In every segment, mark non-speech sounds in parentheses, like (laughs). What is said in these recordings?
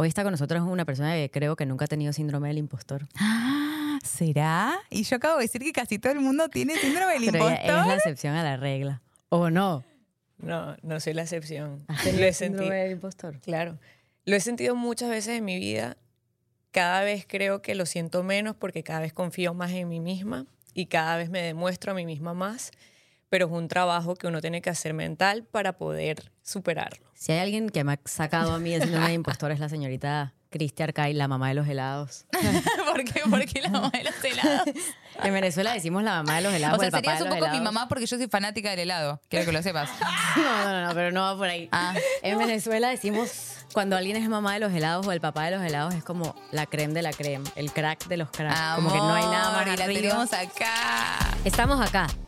Hoy está con nosotros una persona que creo que nunca ha tenido síndrome del impostor. Ah, ¿Será? Y yo acabo de decir que casi todo el mundo tiene síndrome del (laughs) Pero ella impostor. es la excepción a la regla. ¿O no? No, no soy la excepción. ¿Has Lo he síndrome sentido. del impostor? Claro. Lo he sentido muchas veces en mi vida. Cada vez creo que lo siento menos porque cada vez confío más en mí misma y cada vez me demuestro a mí misma más. Pero es un trabajo que uno tiene que hacer mental para poder superarlo. Si hay alguien que me ha sacado a mí el síndrome del impostor es la señorita Cristi Arcay, la mamá de los helados. (laughs) ¿Por qué? Porque la mamá de los helados. (laughs) En Venezuela decimos la mamá de los helados O sea, el papá serías de un poco mi helados. mamá porque yo soy fanática del helado. Quiero que lo sepas. (laughs) No, no, no, pero no va por ahí. Ah. En Venezuela decimos, cuando alguien es mamá de los helados o el papá de los helados, es como la creme de la creme, el crack de los cracks. como que no hay nada más Amor, y la arriba. tenemos acá. Estamos acá,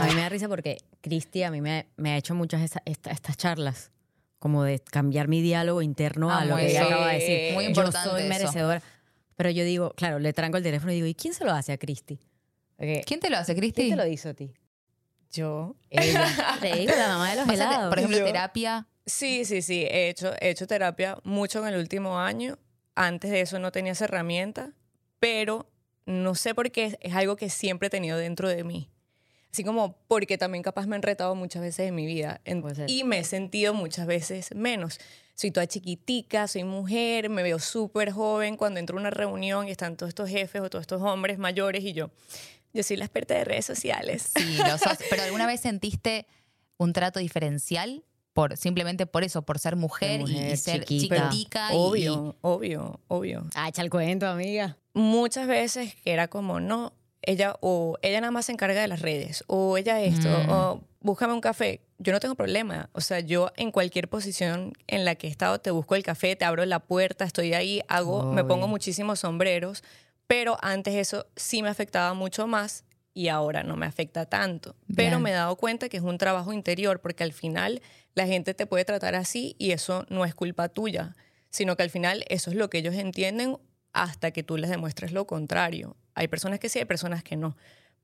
A mí me da risa porque Cristi a mí me, me ha hecho muchas esa- esta- estas charlas, como de cambiar mi diálogo interno a Ah, lo muy que ella acaba de decir. Muy Yo importante soy eso. merecedora. Pero yo digo, claro, le tranco el teléfono y digo, ¿y quién se lo hace a Cristi? Porque, ¿Quién te lo hace, Cristi? ¿Quién te lo hizo a ti? Yo. Ella. (laughs) Te digo, la mamá de los sea, helados. por ejemplo, Yo- terapia. Sí, sí, sí. He hecho, he hecho terapia mucho en el último año. Antes de eso no tenía esa herramienta, pero no sé por qué es, es algo que siempre he tenido dentro de mí. Así como porque también capaz me han retado muchas veces en mi vida En- y me he sentido muchas veces menos. Soy toda chiquitica, soy mujer, me veo súper joven cuando entro a una reunión y están todos estos jefes o todos estos hombres mayores y yo, yo soy la experta de redes sociales. Sí, lo sos. (laughs) Pero ¿alguna vez sentiste un trato diferencial? Por, simplemente por eso, por ser mujer, y- y, mujer, ser chiquita. chiquitica. y- Obvio, obvio, obvio. Ah, echa el cuento, amiga. muchas veces que era como, no, ella o ella nada más se encarga de las redes, o ella esto, Mm. o búscame un café. Yo no tengo problema. O sea, yo en cualquier posición en la que he estado, te busco el café, te abro la puerta, estoy ahí, hago, me pongo muchísimos sombreros, pero antes eso sí me afectaba mucho más y ahora no me afecta tanto. Pero Bien. me he dado cuenta que es un trabajo interior, porque al final la gente te puede tratar así y eso no es culpa tuya, sino que al final eso es lo que ellos entienden hasta que tú les demuestres lo contrario. Hay personas que sí, hay personas que no.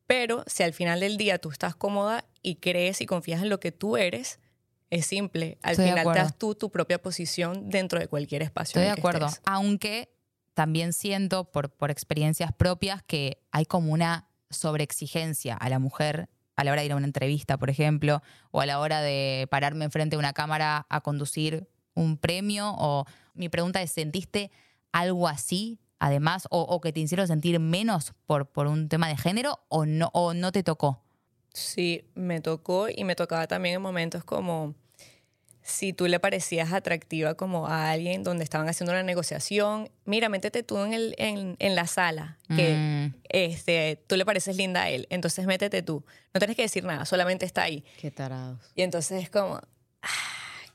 Pero si al final del día tú estás cómoda y crees y confías en lo que tú eres, es simple. Al Estoy final das tú tu propia posición dentro de cualquier espacio. Estoy en de que acuerdo. estés. Aunque también siento por, por experiencias propias que hay como una sobreexigencia a la mujer a la hora de ir a una entrevista, por ejemplo, o a la hora de pararme enfrente de una cámara a conducir un premio. O mi pregunta es, ¿sentiste algo así? Además, o, o que te hicieron sentir menos por, por un tema de género o no, o no te tocó. Sí, me tocó y me tocaba también en momentos como si tú le parecías atractiva como a alguien donde estaban haciendo una negociación, mira, métete tú en, el, en, en la sala, que Mm. este, tú le pareces linda a él, entonces métete tú. No tienes que decir nada, solamente está ahí. Qué tarados. Y entonces es como, ah,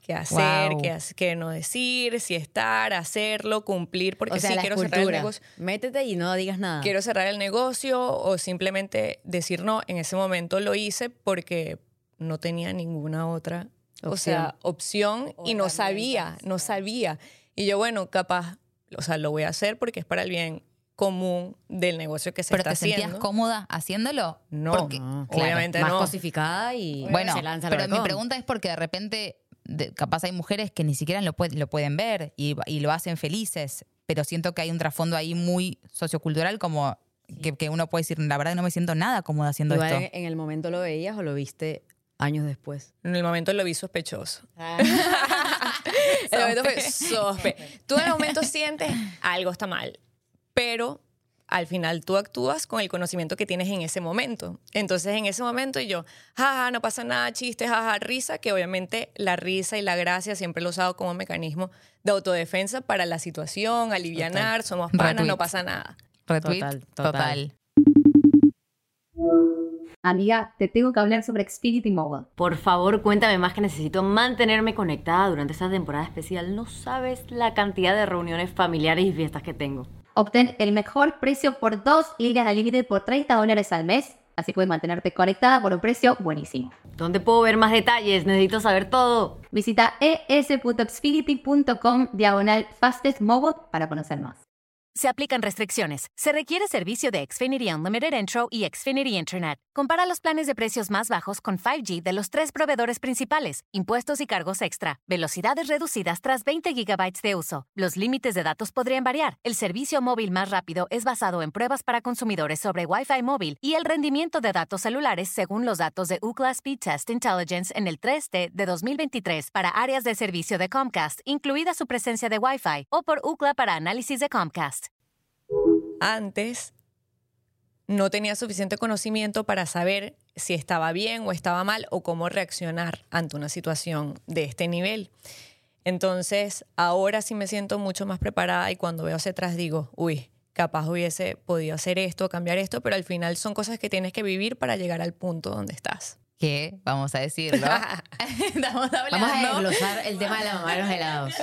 ¿qué hacer? Wow. ¿Qué, no decir? Si estar, hacerlo, cumplir, porque o sea, sí quiero cerrar el negocio Métete y no digas nada. quiero cerrar el negocio o simplemente decir no, en ese momento lo hice porque no tenía ninguna otra, o sea, opción O y no sabía, no sabía. Y yo, bueno, capaz, o sea, lo voy a hacer porque es para el bien común del negocio que se ¿Pero está te sentías haciendo. cómoda haciéndolo? No, Porque- No, claro. obviamente Más no. cosificada y Bueno, se lanza pero mi pregunta es porque de repente, de- capaz hay mujeres que ni siquiera lo, pueden lo pueden ver y, y lo hacen felices, pero siento que hay un trasfondo ahí muy sociocultural como que, que uno puede decir, la verdad no me siento nada cómoda haciendo Igual esto. en, el momento lo veías o lo viste años después. En el momento lo vi sospechoso. (laughs) En el momento fue sospe. Tú en el momento sientes algo está mal, pero al final tú actúas con el conocimiento que tienes en ese momento. Entonces en ese momento yo, jaja, no pasa nada, chiste, jaja, risa, que obviamente la risa y la gracia siempre lo he usado como mecanismo de autodefensa para la situación, alivianar, somos panas, Retweet. no pasa nada. Retweet, Total, total. total. Amiga, te tengo que hablar sobre Xfinity Mobile. Por favor, cuéntame más que necesito mantenerme conectada durante esta temporada especial. No sabes la cantidad de reuniones familiares y fiestas que tengo. Obtén el mejor precio por dos líneas de límite por 30 dólares al mes. Así puedes mantenerte conectada por un precio buenísimo. ¿Dónde puedo ver más detalles? Necesito saber todo. Visita es.xfinity.com diagonal fastest mobile para conocer más. Se aplican restricciones. Se requiere servicio de Xfinity Unlimited Intro y Xfinity Internet. Compara los planes de precios más bajos con 5G de los tres proveedores principales, impuestos y cargos extra, velocidades reducidas tras 20 GB de uso. Los límites de datos podrían variar. El servicio móvil más rápido es basado en pruebas para consumidores sobre Wi-Fi móvil y el rendimiento de datos celulares según los datos de UCLA Speed Test Intelligence en el 3T de 2023 para áreas de servicio de Comcast, incluida su presencia de Wi-Fi, o por UCLA para análisis de Comcast. Antes no tenía suficiente conocimiento para saber si estaba bien o estaba mal o cómo reaccionar ante una situación de este nivel. Entonces, ahora sí me siento mucho más preparada y cuando veo hacia atrás digo, uy, capaz hubiese podido hacer esto, cambiar esto, pero al final son cosas que tienes que vivir para llegar al punto donde estás. ¿Qué? Vamos a decirlo. (laughs) Estamos Vamos a desglosar el tema de la mamá de los helados.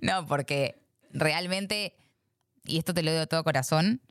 no, porque realmente, y esto te lo digo de todo corazón,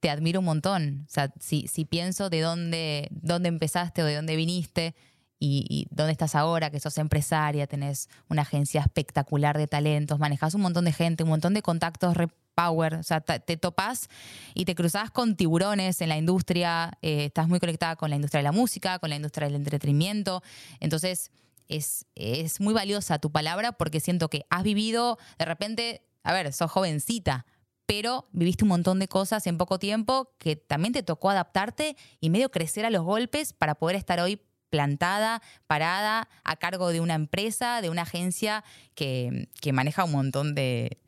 te admiro un montón. O sea, si, si pienso de dónde, dónde empezaste o de dónde viniste y, dónde estás ahora, que sos empresaria, tenés una agencia espectacular de talentos, manejas un montón de gente, un montón de contactos power, o sea, te, topás y te cruzás con tiburones en la industria, eh, estás muy conectada con la industria de la música, con la industria del entretenimiento, entonces es, es muy valiosa tu palabra porque siento que has vivido, de repente, a ver, sos jovencita, pero viviste un montón de cosas en poco tiempo que también te tocó adaptarte y medio crecer a los golpes para poder estar hoy plantada, parada, a cargo de una empresa, de una agencia que, maneja un montón de,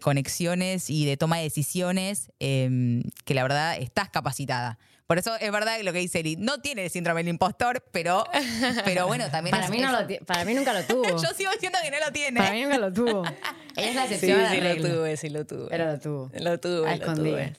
conexiones y de toma de decisiones, em, que la verdad estás capacitada. Por eso es verdad lo que dice Eli, no tiene el síndrome del impostor, pero, pero bueno, también para, mí para mí nunca lo tuvo. (laughs) Yo sigo diciendo que no lo tiene. Para mí nunca lo tuvo. (laughs) Ella es la excepción sí, sí lo tuve, sí lo tuve. Pero lo tuvo. Lo tuve, a escondidas.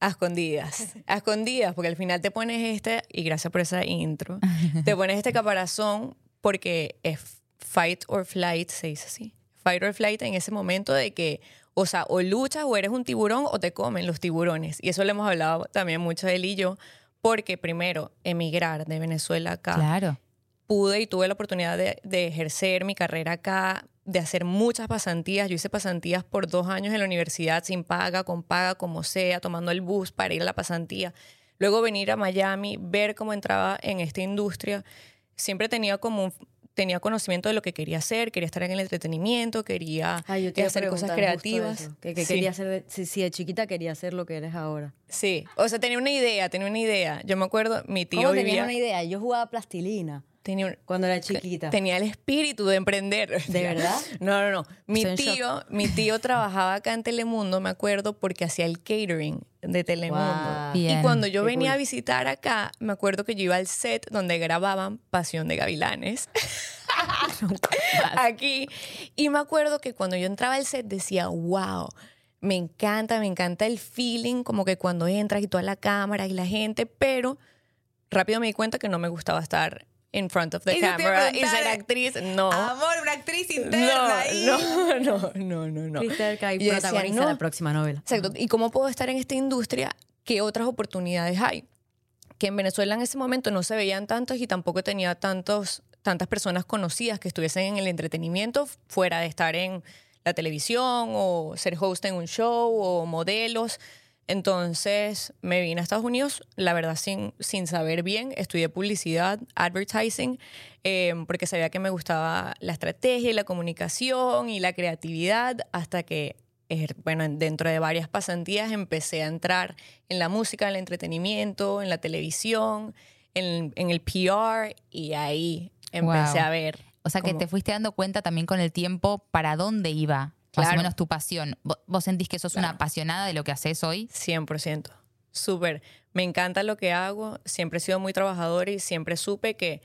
A escondidas. A escondidas, porque al final te pones este, y gracias por esa intro, (laughs) te pones este caparazón porque es fight or flight, se dice así. Fight or flight en ese momento de que o sea, o luchas o eres un tiburón o te comen los tiburones. Y eso lo hemos hablado también mucho él y yo, porque primero, emigrar de Venezuela acá. Claro. Pude y tuve la oportunidad de, ejercer mi carrera acá, de hacer muchas pasantías. Yo hice pasantías por dos años en la universidad, sin paga, con paga, como sea, tomando el bus para ir a la pasantía. Luego venir a Miami, ver cómo entraba en esta industria. Siempre tenía como un, tenía conocimiento de lo que quería hacer, quería estar en el entretenimiento, quería hacer cosas creativas. Que, quería hacer, si, de chiquita quería hacer lo que eres ahora. Sí, o sea, tenía una idea, tenía una idea. Yo me acuerdo, mi tío ¿Cómo vivía... una idea? Yo jugaba plastilina. Tenía cuando era chiquita. Tenía el espíritu de emprender. ¿De (laughs) verdad? No, no, no. Mi tío, mi tío trabajaba acá en Telemundo, me acuerdo, porque hacía el catering de Telemundo. Y cuando yo venía a visitar acá, me acuerdo que yo iba al set donde grababan Pasión de Gavilanes. (laughs) aquí. Y me acuerdo que cuando yo entraba al set decía, wow, me encanta, me encanta el feeling, como que cuando entras y toda la cámara y la gente, pero rápido me di cuenta que no me gustaba estar in front of the camera y ser actriz, no. Amor, una actriz interna no, (laughs) No, no, no, no. y protagoniza la próxima novela. Exacto. ¿Y cómo puedo estar en esta industria? ¿Qué otras oportunidades hay? Que en Venezuela en ese momento no se veían tantos y tampoco tenía tantos, tantas personas conocidas que estuviesen en el entretenimiento fuera de estar en la televisión o ser host en un show o modelos. Entonces me vine a Estados Unidos, la verdad sin, sin saber bien, estudié publicidad, advertising, em, porque sabía que me gustaba la estrategia y la comunicación y la creatividad, hasta que, bueno, dentro de varias pasantías empecé a entrar en la música, en el entretenimiento, en la televisión, en, el PR, y ahí empecé a ver. O sea que te fuiste dando cuenta también con el tiempo para dónde iba más o menos tu pasión. ¿Vos sentís que sos una apasionada de lo que haces hoy? 100%. Súper. Me encanta lo que hago. Siempre he sido muy trabajadora y siempre supe que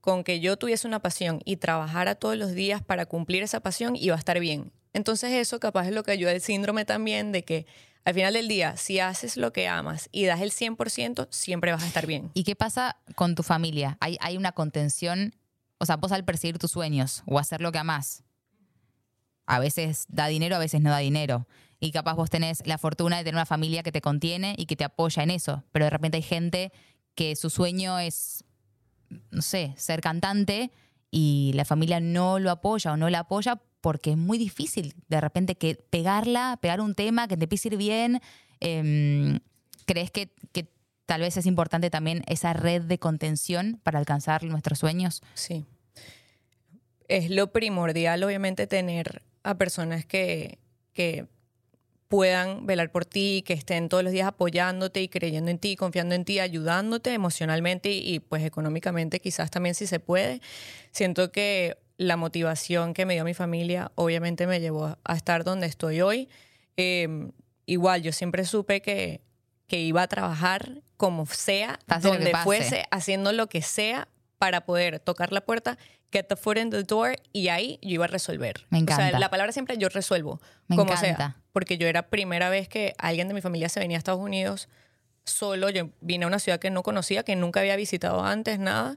con que yo tuviese una pasión y trabajara todos los días para cumplir esa pasión iba a estar bien. Entonces eso capaz es lo que ayuda el síndrome también de que al final del día, si haces lo que amas y das el 100%, siempre vas a estar bien. ¿Y qué pasa con tu familia? ¿Hay, hay una contención? O sea, vos al perseguir tus sueños o hacer lo que amas, a veces da dinero, a veces no da dinero. y capaz vos tenés la fortuna de tener una familia que te contiene y que te apoya en eso, pero de repente hay gente que su sueño es, no sé, ser cantante y la familia no lo apoya o no la apoya porque es muy difícil de repente que pegarla, pegar un tema, que te empiece a ir bien. Em, ¿Crees que, que tal vez es importante también esa red de contención para alcanzar nuestros sueños? Sí. Es lo primordial, obviamente, tener a personas que, que puedan velar por ti, que estén todos los días apoyándote y creyendo en ti, confiando en ti, ayudándote emocionalmente y, pues económicamente quizás también si se puede. Siento que la motivación que me dio mi familia obviamente me llevó a estar donde estoy hoy. Em, igual, yo siempre supe que, que iba a trabajar como sea, donde fuese, haciendo lo que sea para poder tocar la puerta get the foot in the door y ahí yo iba a resolver. Me encanta. O sea, la palabra siempre yo resuelvo. Me como encanta. sea. Porque yo era primera vez que alguien de mi familia se venía a Estados Unidos solo. Yo vine a una ciudad que no conocía, que nunca había visitado antes, nada.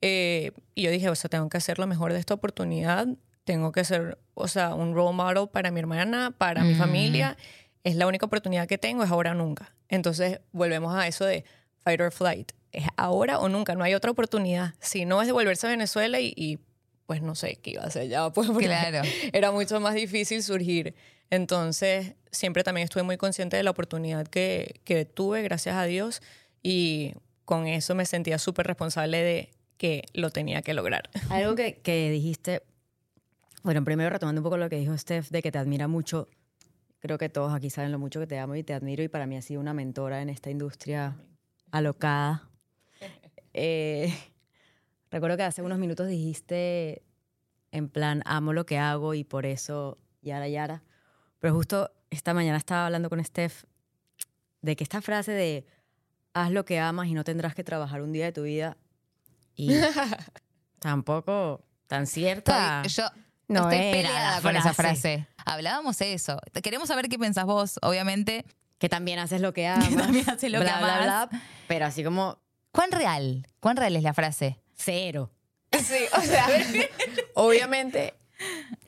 Eh, y yo dije, o sea, tengo que hacer lo mejor de esta oportunidad. Tengo que ser, o sea, un role model para mi hermana, para mi Mm. familia. Es la única oportunidad que tengo, es ahora nunca. Entonces, volvemos a eso de fight or flight. Es ahora o nunca, no hay otra oportunidad. Si no es devolverse a Venezuela y, y, pues no sé qué iba a hacer ya, (laughs) pues porque Claro. era mucho más difícil surgir. Entonces, siempre también estuve muy consciente de la oportunidad que, que tuve, gracias a Dios, y con eso me sentía súper responsable de que lo tenía que lograr. (laughs) Algo que, que dijiste, bueno, primero retomando un poco lo que dijo Steph, de que te admira mucho. Creo que todos aquí saben lo mucho que te amo y te admiro y para mí ha sido una mentora en esta industria alocada. Eh, (laughs) recuerdo que hace unos minutos dijiste en plan, amo lo que hago y por eso, yara, yara. Pero justo esta mañana estaba hablando con Steph de que esta frase de haz lo que amas y no tendrás que trabajar un día de tu vida y (laughs) tampoco tan cierta. Estoy- yo No estoy era peleada con esa frase. Hablábamos de eso. Queremos saber qué pensás vos, obviamente. que también haces lo que (laughs) amas. también haces lo que bla, bla, amas. bla, pero así como ¿Cuán real? ¿Cuán real es la frase? cero. Sí, o sea, (laughs) obviamente,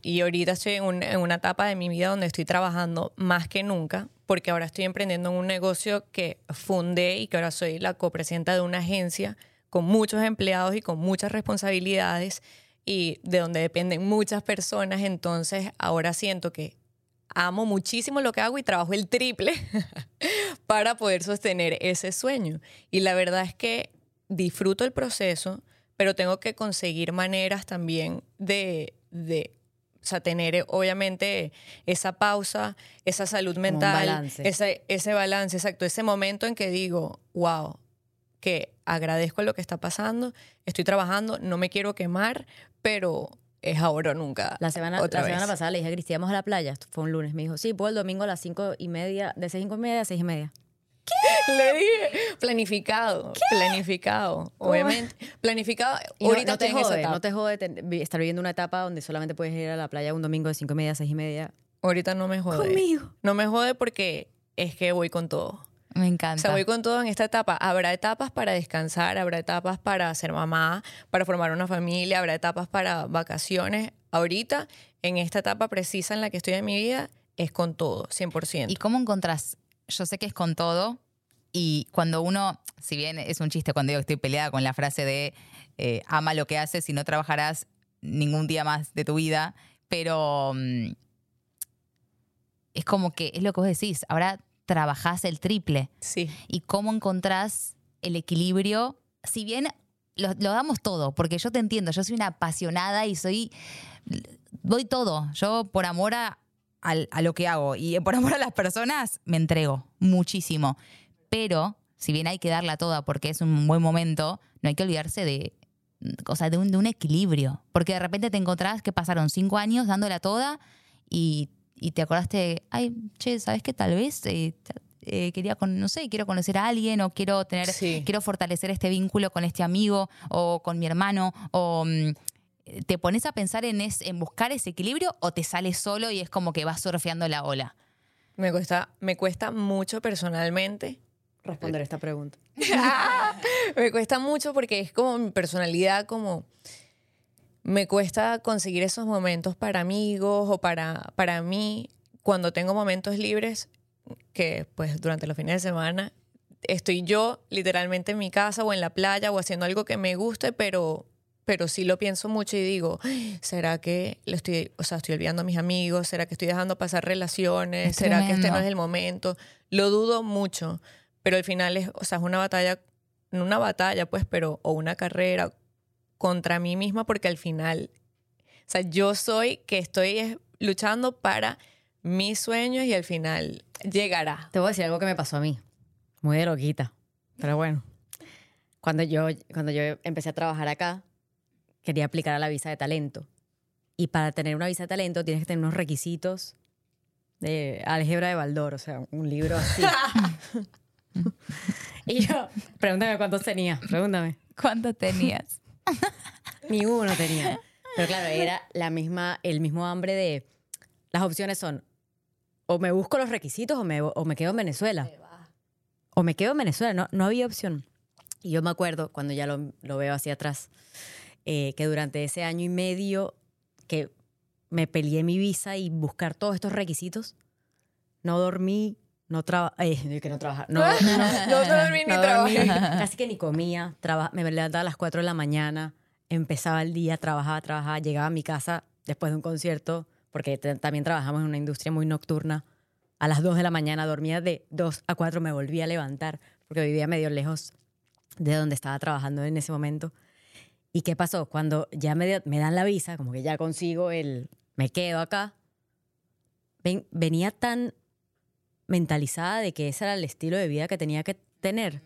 y ahorita estoy en, un- en una etapa de mi vida donde estoy trabajando más que nunca, porque ahora estoy emprendiendo en un negocio que fundé y que ahora soy la copresidenta de una agencia con muchos empleados y con muchas responsabilidades y de donde dependen muchas personas, entonces ahora siento que amo muchísimo lo que hago y trabajo el triple (laughs) para poder sostener ese sueño. Y la verdad es que disfruto el proceso, pero tengo que conseguir maneras también de, de o sea, tener obviamente esa pausa, esa salud mental, balance. Ese, ese balance, exacto, ese momento en que digo, wow, que agradezco lo que está pasando, estoy trabajando, no me quiero quemar, pero es ahora o nunca. La semana, otra la vez. semana pasada le dije a Cristi, vamos a la playa. Esto fue un lunes. Me dijo, sí, puedo el domingo a las cinco y media, de seis y media a seis y media. Le dije, planificado, planificado, obviamente. Planificado, Y no- ahorita no, te esa jode, etapa. no te jode estar viviendo una etapa donde solamente puedes ir a la playa un domingo de cinco y media a seis y media. Ahorita no me jode. Conmigo. No me jode porque es que voy con todo. Me O encanta. sea, voy con todo en esta etapa. Habrá etapas para descansar, habrá etapas para ser mamá, para formar una familia, habrá etapas para vacaciones. Ahorita, en esta etapa precisa en la que estoy en mi vida, es con todo, 100%. ¿Y cómo encontrás? Yo sé que es con todo. Y cuando uno, si bien es un chiste cuando digo que estoy peleada con la frase de eh, ama lo que haces y no trabajarás ningún día más de tu vida, pero mm, es como que es lo que vos decís, ahora trabajás el triple. Sí. y cómo encontrás el equilibrio, si bien lo, lo damos todo, porque yo te entiendo, yo soy una apasionada y soy, doy todo, yo por amor a, a lo que hago y por amor a las personas me entrego muchísimo, pero si bien hay que darla toda porque es un buen momento, no hay que olvidarse de, o sea, de, un, de un equilibrio, porque de repente te encontrás que pasaron cinco años dándola toda y, y te acordaste, ay, che, ¿sabes qué? Tal vez eh, eh, quería, con, no sé, quiero conocer a alguien o quiero tener, Sí. quiero fortalecer este vínculo con este amigo o con mi hermano o mm, te pones a pensar en, es, en buscar ese equilibrio o te sales solo y es como que vas surfeando la ola. Me cuesta, me cuesta mucho personalmente. Responder esta pregunta. (laughs) me cuesta mucho porque es como mi personalidad, como me cuesta conseguir esos momentos para amigos o para, para mí, cuando tengo momentos libres, que pues durante los fines de semana, estoy yo literalmente en mi casa o en la playa o haciendo algo que me guste, pero, pero sí lo pienso mucho y digo, "Ay, ¿será que lo estoy, o sea, estoy olvidando a mis amigos? ¿Será que estoy dejando pasar relaciones? Es ¿Será que este no es el momento? Lo dudo mucho, pero al final es, o sea, es una batalla, no una batalla, pues, pero, o una carrera contra mí misma, porque al final, o sea, yo soy que estoy es, luchando para mis sueños y al final llegará. Te voy a decir algo que me pasó a mí. Muy de loquita. Pero bueno. Cuando yo, cuando yo empecé a trabajar acá, quería aplicar a la visa de talento. Y para tener una visa de talento tienes que tener unos requisitos de álgebra de Baldor, o sea, un libro así. (laughs) (laughs) y yo, pregúntame cuántos tenía, pregúntame. ¿Cuánto tenías? (laughs) Ni uno tenía. Pero claro, era la misma, el mismo hambre de. Las opciones son: o me busco los requisitos o me, o me quedo en Venezuela. O me quedo en Venezuela. No, no había opción. Y yo me acuerdo, cuando ya lo, lo veo hacia atrás, eh, que durante ese año y medio que me peleé mi visa y buscar todos estos requisitos, no dormí, no trabajé. (laughs) que no trabajaba. No, (laughs) no, No dormí ni no trabajé. casi que ni comía. Traba- me levantaba a las 4 de la mañana, empezaba el día, trabajaba, trabajaba, llegaba a mi casa después de un concierto, porque también trabajamos en una industria muy nocturna. A las 2 de la mañana dormía de 2 a 4, me volvía a levantar, porque vivía medio lejos de donde estaba trabajando en ese momento. ¿Y qué pasó? Cuando ya me, me dan la visa, como que ya consigo el, me quedo acá, ven- venía tan mentalizada de que ese era el estilo de vida que tenía que tener,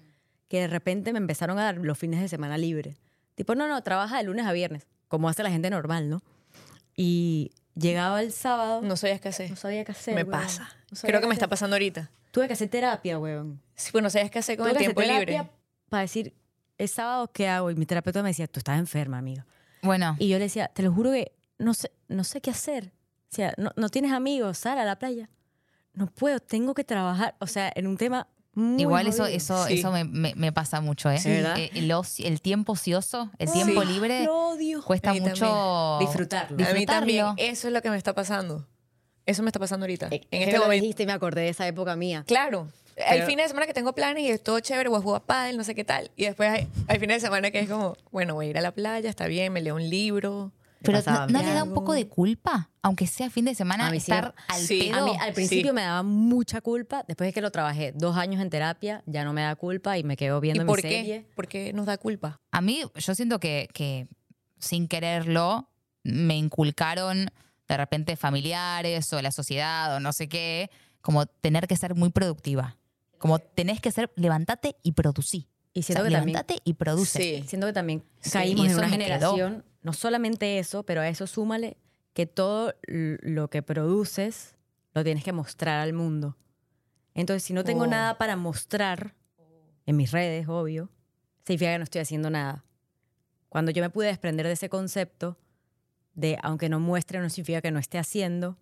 que de repente me empezaron a dar los fines de semana libres. Tipo, no, no, trabaja de lunes a viernes, como hace la gente normal, ¿no? Y llegaba el sábado, no, No sabías qué hacer. sabía qué hacer. me weón. pasa. No Creo que me está pasando ahorita. Tuve que hacer terapia, weón. Sí, pues no sabías qué hacer con Tuve el que hacer tiempo libre. para decir, ¿es sábado qué hago? Y mi terapeuta me decía, tú estás enferma, amiga. Bueno, Y yo le decía, te lo juro que no sé, no sé qué hacer. O sea, no, no tienes amigos, sal a la playa. No puedo, tengo que trabajar. O sea, en un tema muy igual eso, jodido. eso, Sí. eso me, me- me pasa mucho, ¿eh? Sí, ¿verdad? Eh, el, tiempo ocioso, el tiempo Sí. libre, Lo odio. cuesta mucho Disfrutarlo. A mí también. Eso es lo que me está pasando. Eso me está pasando ahorita. Eh, en este momento. dijiste y me acordé de esa época mía. Claro. Hay fines de semana que tengo planes y es todo chévere, voy a jugar pádel, no sé qué tal. Y después hay, hay fines de semana que es como, bueno, voy a ir a la playa, está bien, me leo un libro. Pero ¿no, no le da un poco de culpa? Aunque sea fin de semana, A mí sí me- estar al sí. pedo. A mí al principio Sí. me daba mucha culpa. Después de que lo trabajé dos años en terapia, ya no me da culpa y me quedo viendo ¿Y mi por serie. qué? ¿Por qué nos da culpa? A mí, yo siento que, que sin quererlo, me inculcaron de repente familiares o la sociedad o no sé qué, como tener que ser muy productiva. Como tenés que ser, levantate y producí. Y O sea, siento que también levantate y produce. Sí. Siento que también Sí, caímos y en una me quedó. No solamente eso, pero a eso súmale que todo lo que produces lo tienes que mostrar al mundo. Entonces, si no tengo Oh. nada para mostrar en mis redes, obvio, significa que no estoy haciendo nada. Cuando yo me pude desprender de ese concepto de aunque no muestre no significa que no esté haciendo,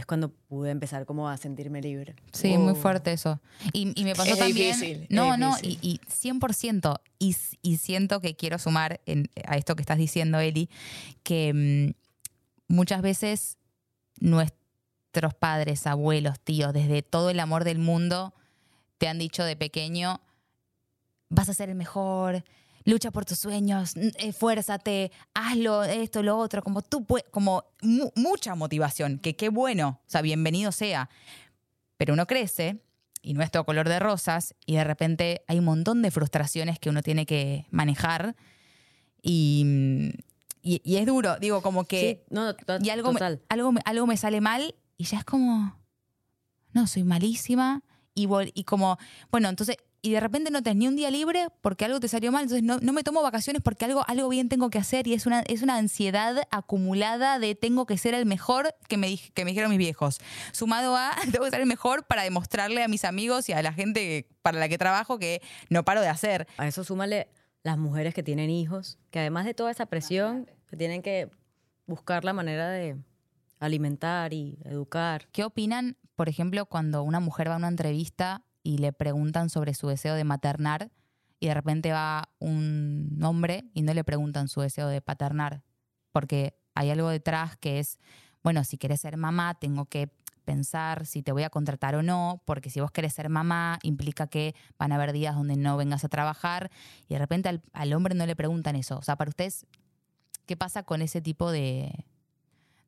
es cuando pude empezar como a sentirme libre. Sí, muy Oh. fuerte eso. Y, y me pasó Es también. difícil, no, es no, y, y 100%. Y, siento que quiero sumar en- a esto que estás diciendo, Eli, que mm, muchas veces nuestros padres, abuelos, tíos, desde todo el amor del mundo, te han dicho de pequeño: vas a ser el mejor. Lucha por tus sueños, esfuérzate, hazlo, esto, lo otro, como tú puedes, como mu- mucha motivación, que qué bueno, o sea, bienvenido sea. Pero uno crece y no es todo color de rosas y de repente hay un montón de frustraciones que uno tiene que manejar y, y, y es duro, digo, como que Sí, no, to- y algo me, total. algo, me- algo me sale mal y ya es como, no, soy malísima y, y como, bueno, entonces, y de repente no tenés ni un día libre porque algo te salió mal, entonces no, no me tomo vacaciones porque algo, algo bien tengo que hacer y es una, es una ansiedad acumulada de tengo que ser el mejor que me, que me dijeron mis viejos, sumado a (laughs) tengo que ser el mejor para demostrarle a mis amigos y a la gente para la que trabajo que no paro de hacer. A eso súmale las mujeres que tienen hijos, que además de toda esa presión, que tienen que buscar la manera de alimentar y educar. ¿Qué opinan, por ejemplo, cuando una mujer va a una entrevista y le preguntan sobre su deseo de maternar y de repente va un hombre y no le preguntan su deseo de paternar? Porque hay algo detrás que es, bueno, si quieres ser mamá, tengo que pensar si te voy a contratar o no, porque si vos querés ser mamá, implica que van a haber días donde no vengas a trabajar y de repente al, al hombre no le preguntan eso. O sea, para ustedes, ¿qué pasa con ese tipo de,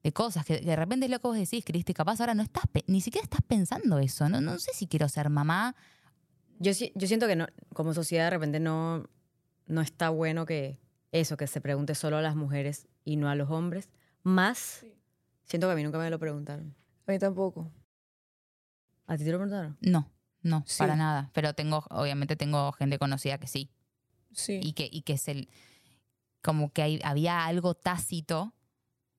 de cosas? Que de repente es lo que vos decís, Cristi, capaz ahora no estás, ni siquiera estás pensando eso. No, no sé si quiero ser mamá. Yo, yo siento que no, como sociedad de repente no, no está bueno que eso, que se pregunte solo a las mujeres y no a los hombres. Más, siento que a mí nunca me lo preguntaron. A mí tampoco. ¿A ti te lo preguntaron? No, no, Sí. para nada. Pero tengo, obviamente tengo gente conocida que sí. Sí. y que, y que es el como que hay- había algo tácito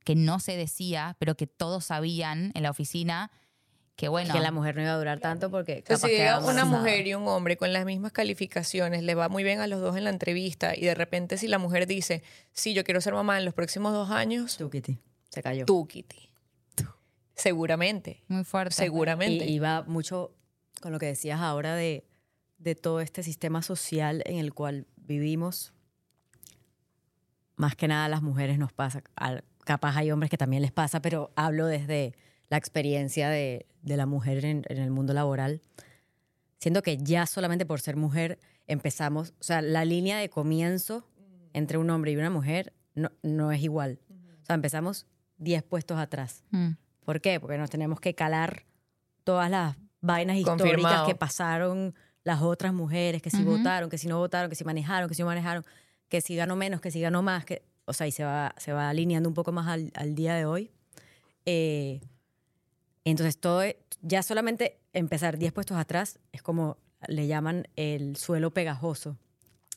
que no se decía, pero que todos sabían en la oficina que bueno, Que la mujer no iba a durar tanto porque Entonces, capaz si llega una mujer y un hombre con las mismas calificaciones, le va muy bien a los dos en la entrevista y de repente si la mujer dice, sí, yo quiero ser mamá en los próximos dos años, Tú, Kitty. Se cayó. tú, Kitty. Seguramente, muy fuerte. seguramente. Y, y va mucho con lo que decías ahora de, de todo este sistema social en el cual vivimos. Más que nada a las mujeres nos pasa. Al- capaz hay hombres que también les pasa, pero hablo desde la experiencia de, de la mujer en, en el mundo laboral. Siento que ya solamente por ser mujer empezamos, o sea, la línea de comienzo entre un hombre y una mujer no, no es igual. O sea, empezamos 10 puestos atrás. Mm. ¿Por qué? Porque nos tenemos que calar todas las vainas históricas Confirmado. que pasaron las otras mujeres, que si votaron, que si no votaron, que si manejaron, que si no manejaron, que si ganó menos, que si ganó más, que, o sea, y se va, se va alineando un poco más al, al día de hoy. Eh, entonces, todo, e- ya solamente empezar 10 puestos atrás es como le llaman el suelo pegajoso.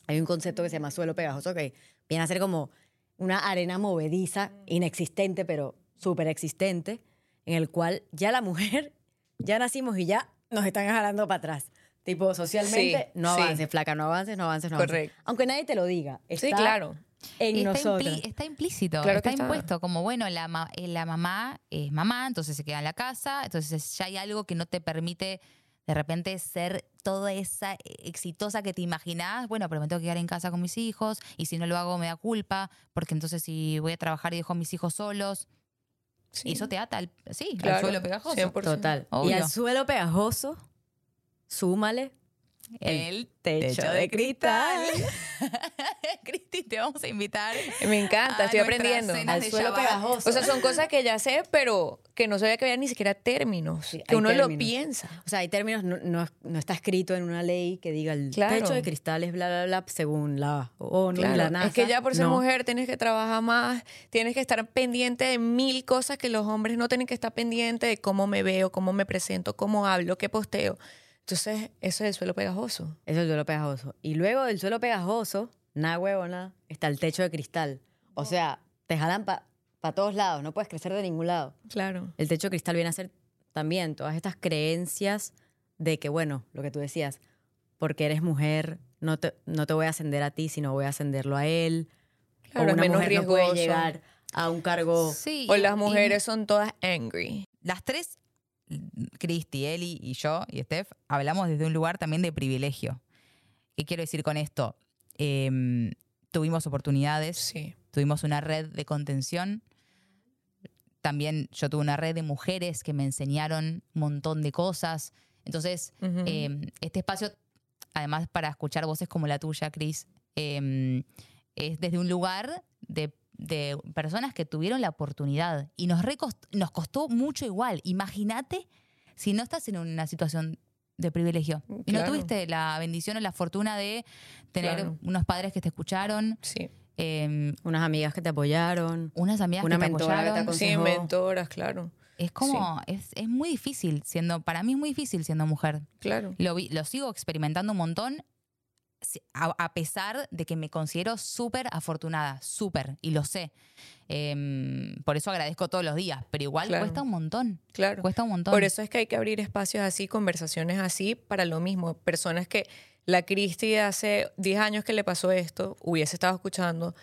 Hay un concepto que se llama suelo pegajoso que viene a ser como una arena movediza, inexistente, pero súper existente, en el cual ya la mujer, (laughs) ya nacimos y ya nos están jalando para atrás. Tipo, socialmente, Sí, no sí. avances, flaca, no avances, no avances, no avances. Correcto. Aunque nadie te lo diga. Sí, está claro. En está, nosotros. impli- está implícito, Claro está, está. impuesto. Como bueno, la, ma- eh, la mamá es mamá, entonces se queda en la casa, entonces ya hay algo que no te permite de repente ser toda esa eh, exitosa que te imaginás. Bueno, pero me tengo que quedar en casa con mis hijos y si no lo hago me da culpa, porque entonces si voy a trabajar y dejo a mis hijos solos, Sí. y eso te ata al, sí, al Claro, suelo pegajoso. 100%. Total. Y Obvio. al suelo pegajoso, súmale El techo de cristal. (laughs) Cristi, te vamos a invitar. Me encanta, a estoy aprendiendo. Al de suelo pegajoso. O sea, son cosas que ya sé, pero que no sabía que había ni siquiera términos. Sí, que uno lo piensa. O sea, hay términos, no, no, no está escrito en una ley que diga el Claro. techo de cristal es bla, bla, bla, según la ONU y Claro, la NASA. es que ya por ser No. mujer tienes que trabajar más, tienes que estar pendiente de mil cosas que los hombres no tienen que estar pendientes de cómo me veo, cómo me presento, cómo hablo, qué posteo. Entonces, eso es el suelo pegajoso. Eso es el suelo pegajoso. Y luego del suelo pegajoso, nada huevona, está el techo de cristal. O sea, te jalan para todos lados, no puedes crecer de ningún lado. Claro. El techo de cristal viene a ser también todas estas creencias de que, bueno, lo que tú decías, porque eres mujer, no te, no te voy a ascender a ti, sino voy a ascenderlo a él. Claro, o una menos mujer no puede riesgoso. llegar a un cargo. Sí, O las y- mujeres son todas angry. las tres, Cristi, Eli y yo y Steph, hablamos desde un lugar también de privilegio. ¿Qué quiero decir con esto? Em, tuvimos oportunidades, Sí. tuvimos una red de contención. También yo tuve una red de mujeres que me enseñaron un montón de cosas. Entonces, eh, este espacio, además para escuchar voces como la tuya, Cris, eh, es desde un lugar de, de personas que tuvieron la oportunidad y nos, recost- nos costó mucho igual. Imagínate si no estás en una situación de privilegio y no tuviste la bendición o la fortuna de tener Claro. unos padres que te escucharon, Sí. eh, Unas amigas que te apoyaron. unas amigas Una que te mentora que te apoyaron. Sí, mentoras, claro. Es como, es, es muy difícil siendo, para mí es muy difícil siendo mujer. Claro. Lo, vi- lo sigo experimentando un montón, a, pesar de que me considero súper afortunada, súper, y lo sé. Em, por eso agradezco todos los días, pero igual Claro. cuesta un montón. Claro. Cuesta un montón. Por eso es que hay que abrir espacios así, conversaciones así, para lo mismo. Personas que la Cristi hace 10 años que le pasó esto, hubiese estado escuchando,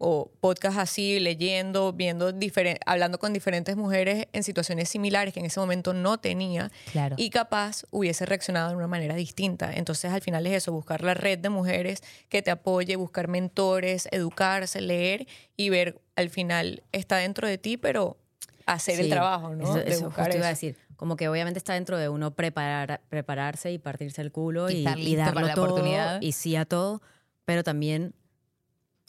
o podcast así, leyendo, viendo, hablando con diferentes mujeres en situaciones similares que en ese momento no tenía, Claro. y capaz hubiese reaccionado de una manera distinta. Entonces al final es eso, buscar la red de mujeres que te apoye, buscar mentores, educarse, leer y ver al final está dentro de ti, pero hacer el trabajo, ¿no? Eso, de eso buscar justo iba a decir. como que obviamente está dentro de uno preparar, prepararse y partirse el culo Y y, y darlo la todo, oportunidad. y sí a todo, pero también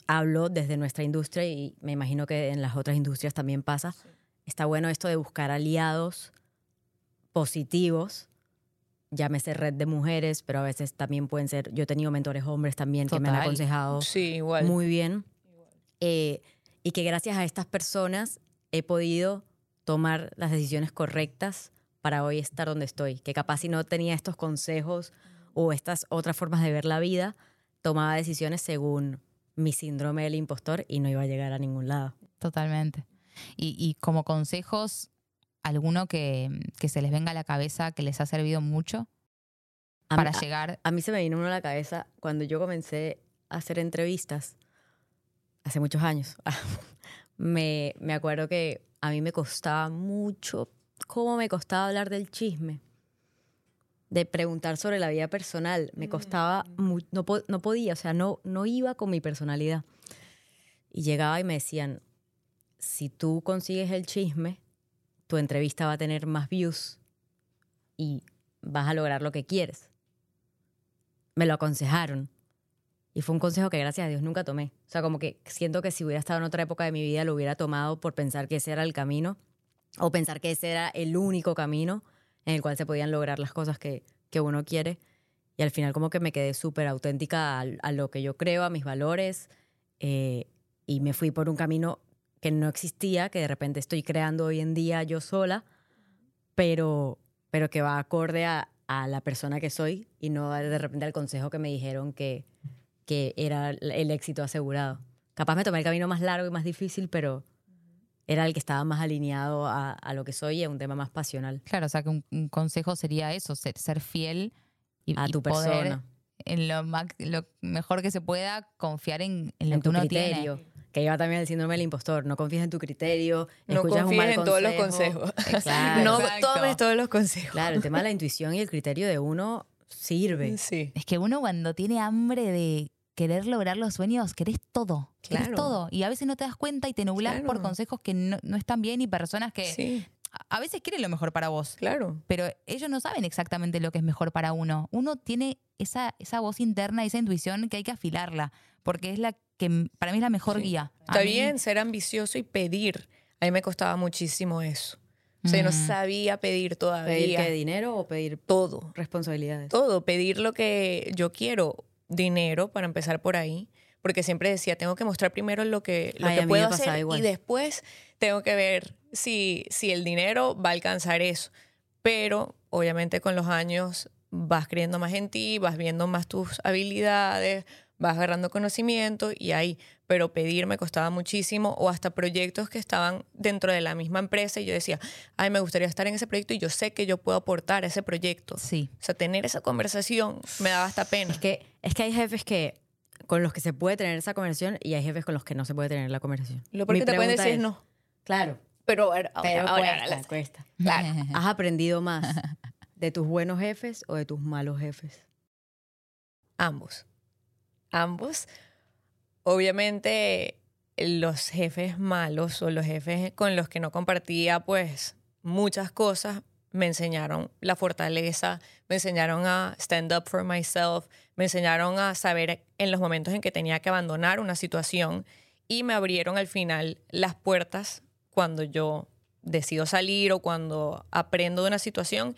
hablo desde nuestra industria y me imagino que en las otras industrias también pasa. Está bueno esto de buscar aliados positivos, llámese red de mujeres, pero a veces también pueden ser, yo he tenido mentores hombres también que me han Total. aconsejado Sí, igual. muy bien. Eh, y que gracias a estas personas he podido tomar las decisiones correctas para hoy estar donde estoy. Que capaz si no tenía estos consejos o estas otras formas de ver la vida, tomaba decisiones según mi síndrome del impostor y no iba a llegar a ningún lado. Totalmente. Y, y como consejos, ¿alguno que, que se les venga a la cabeza que les ha servido mucho A mí- para a- llegar? A mí se me vino uno a la cabeza cuando yo comencé a hacer entrevistas hace muchos años. (laughs) me, me acuerdo que a mí me costaba mucho, cómo me costaba hablar del chisme, de preguntar sobre la vida personal. Me costaba, no, no podía, o sea, no, no iba con mi personalidad. Y llegaba y me decían, si tú consigues el chisme, tu entrevista va a tener más views y vas a lograr lo que quieres me lo aconsejaron. Y fue un consejo que gracias a Dios nunca tomé. O sea, como que siento que si hubiera estado en otra época de mi vida lo hubiera tomado por pensar que ese era el camino o pensar que ese era el único camino en el cual se podían lograr las cosas que, que uno quiere. Y al final como que me quedé súper auténtica a, lo que yo creo, a mis valores. eh, y me fui por un camino que no existía, que de repente estoy creando hoy en día yo sola, pero, pero que va acorde a, a la persona que soy y no de repente al consejo que me dijeron que, que era el éxito asegurado. Capaz me tomé el camino más largo y más difícil, pero era el que estaba más alineado a, a lo que soy y a un tema más pasional. Claro, o sea, que un, un consejo sería eso, ser, ser fiel y, A y tu poder, persona. en lo, lo mejor que se pueda, confiar en, en lo en que tu uno criterio. tiene. Que lleva también el síndrome del impostor. No confíes en tu criterio. No escuchas un mal en todos los consejo. consejos. (laughs) Claro. no Exacto. tomes todos los consejos. Claro, el tema de la intuición y el criterio de uno sirve. Sí. Es que uno cuando tiene hambre de querer lograr los sueños, querés todo. Querés Claro. todo. Y a veces no te das cuenta y te nublás por Claro. consejos que no, no están bien y personas que Sí, a- veces quieren lo mejor para vos. claro. Pero ellos no saben exactamente lo que es mejor para uno. Uno tiene esa, esa voz interna, esa intuición que hay que afilarla, porque es la que para mí es la mejor Sí. guía. A Está mí- bien ser ambicioso y pedir. A mí me costaba muchísimo eso. O sea, yo no sabía pedir todavía. ¿Pedir qué, dinero o pedir todo. responsabilidades? Todo. Pedir lo que yo quiero. Dinero, para empezar por ahí. Porque siempre decía, tengo que mostrar primero lo que, lo Ay, que puedo hacer igual. y después tengo que ver si, si el dinero va a alcanzar eso. Pero obviamente con los años vas creyendo más en ti, vas viendo más tus habilidades, vas agarrando conocimiento y ahí. Pero pedir me costaba muchísimo o hasta proyectos que estaban dentro de la misma empresa y yo decía, ay, me gustaría estar en ese proyecto y yo sé que yo puedo aportar a ese proyecto. Sí. O sea, tener esa conversación me daba hasta pena. Es que, es que hay jefes que con los que se puede tener esa conversación y hay jefes con los que no se puede tener la conversación. Lo porque te pueden decir es- no. Claro, Pero ahora, ahora, pero ahora, cuesta, ahora, cuesta. (laughs) Claro. (laughs) ¿Has aprendido más de tus buenos jefes o de tus malos jefes? Ambos. Ambos. Obviamente, los jefes malos o los jefes con los que no compartía, pues, muchas cosas, me enseñaron la fortaleza, me enseñaron a stand up for myself, me enseñaron a saber en los momentos en que tenía que abandonar una situación y me abrieron al final las puertas cuando yo decido salir o cuando aprendo de una situación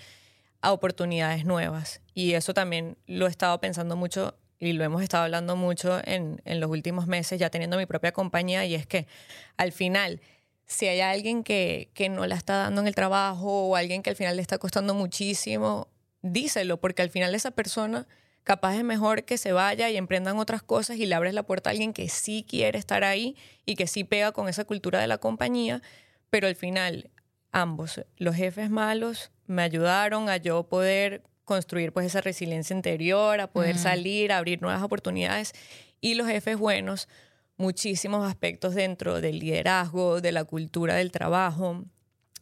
a oportunidades nuevas. Y eso también lo he estado pensando mucho y lo hemos estado hablando mucho en, en los últimos meses, ya teniendo mi propia compañía, y es que al final, si hay alguien que, que no la está dando en el trabajo o alguien que al final le está costando muchísimo, díselo, porque al final esa persona capaz es mejor que se vaya y emprendan otras cosas y le abres la puerta a alguien que sí quiere estar ahí y que sí pega con esa cultura de la compañía, pero al final ambos, los jefes malos me ayudaron a yo poder construir pues esa resiliencia interior, a poder salir, a abrir nuevas oportunidades. Y los jefes buenos, muchísimos aspectos dentro del liderazgo, de la cultura del trabajo,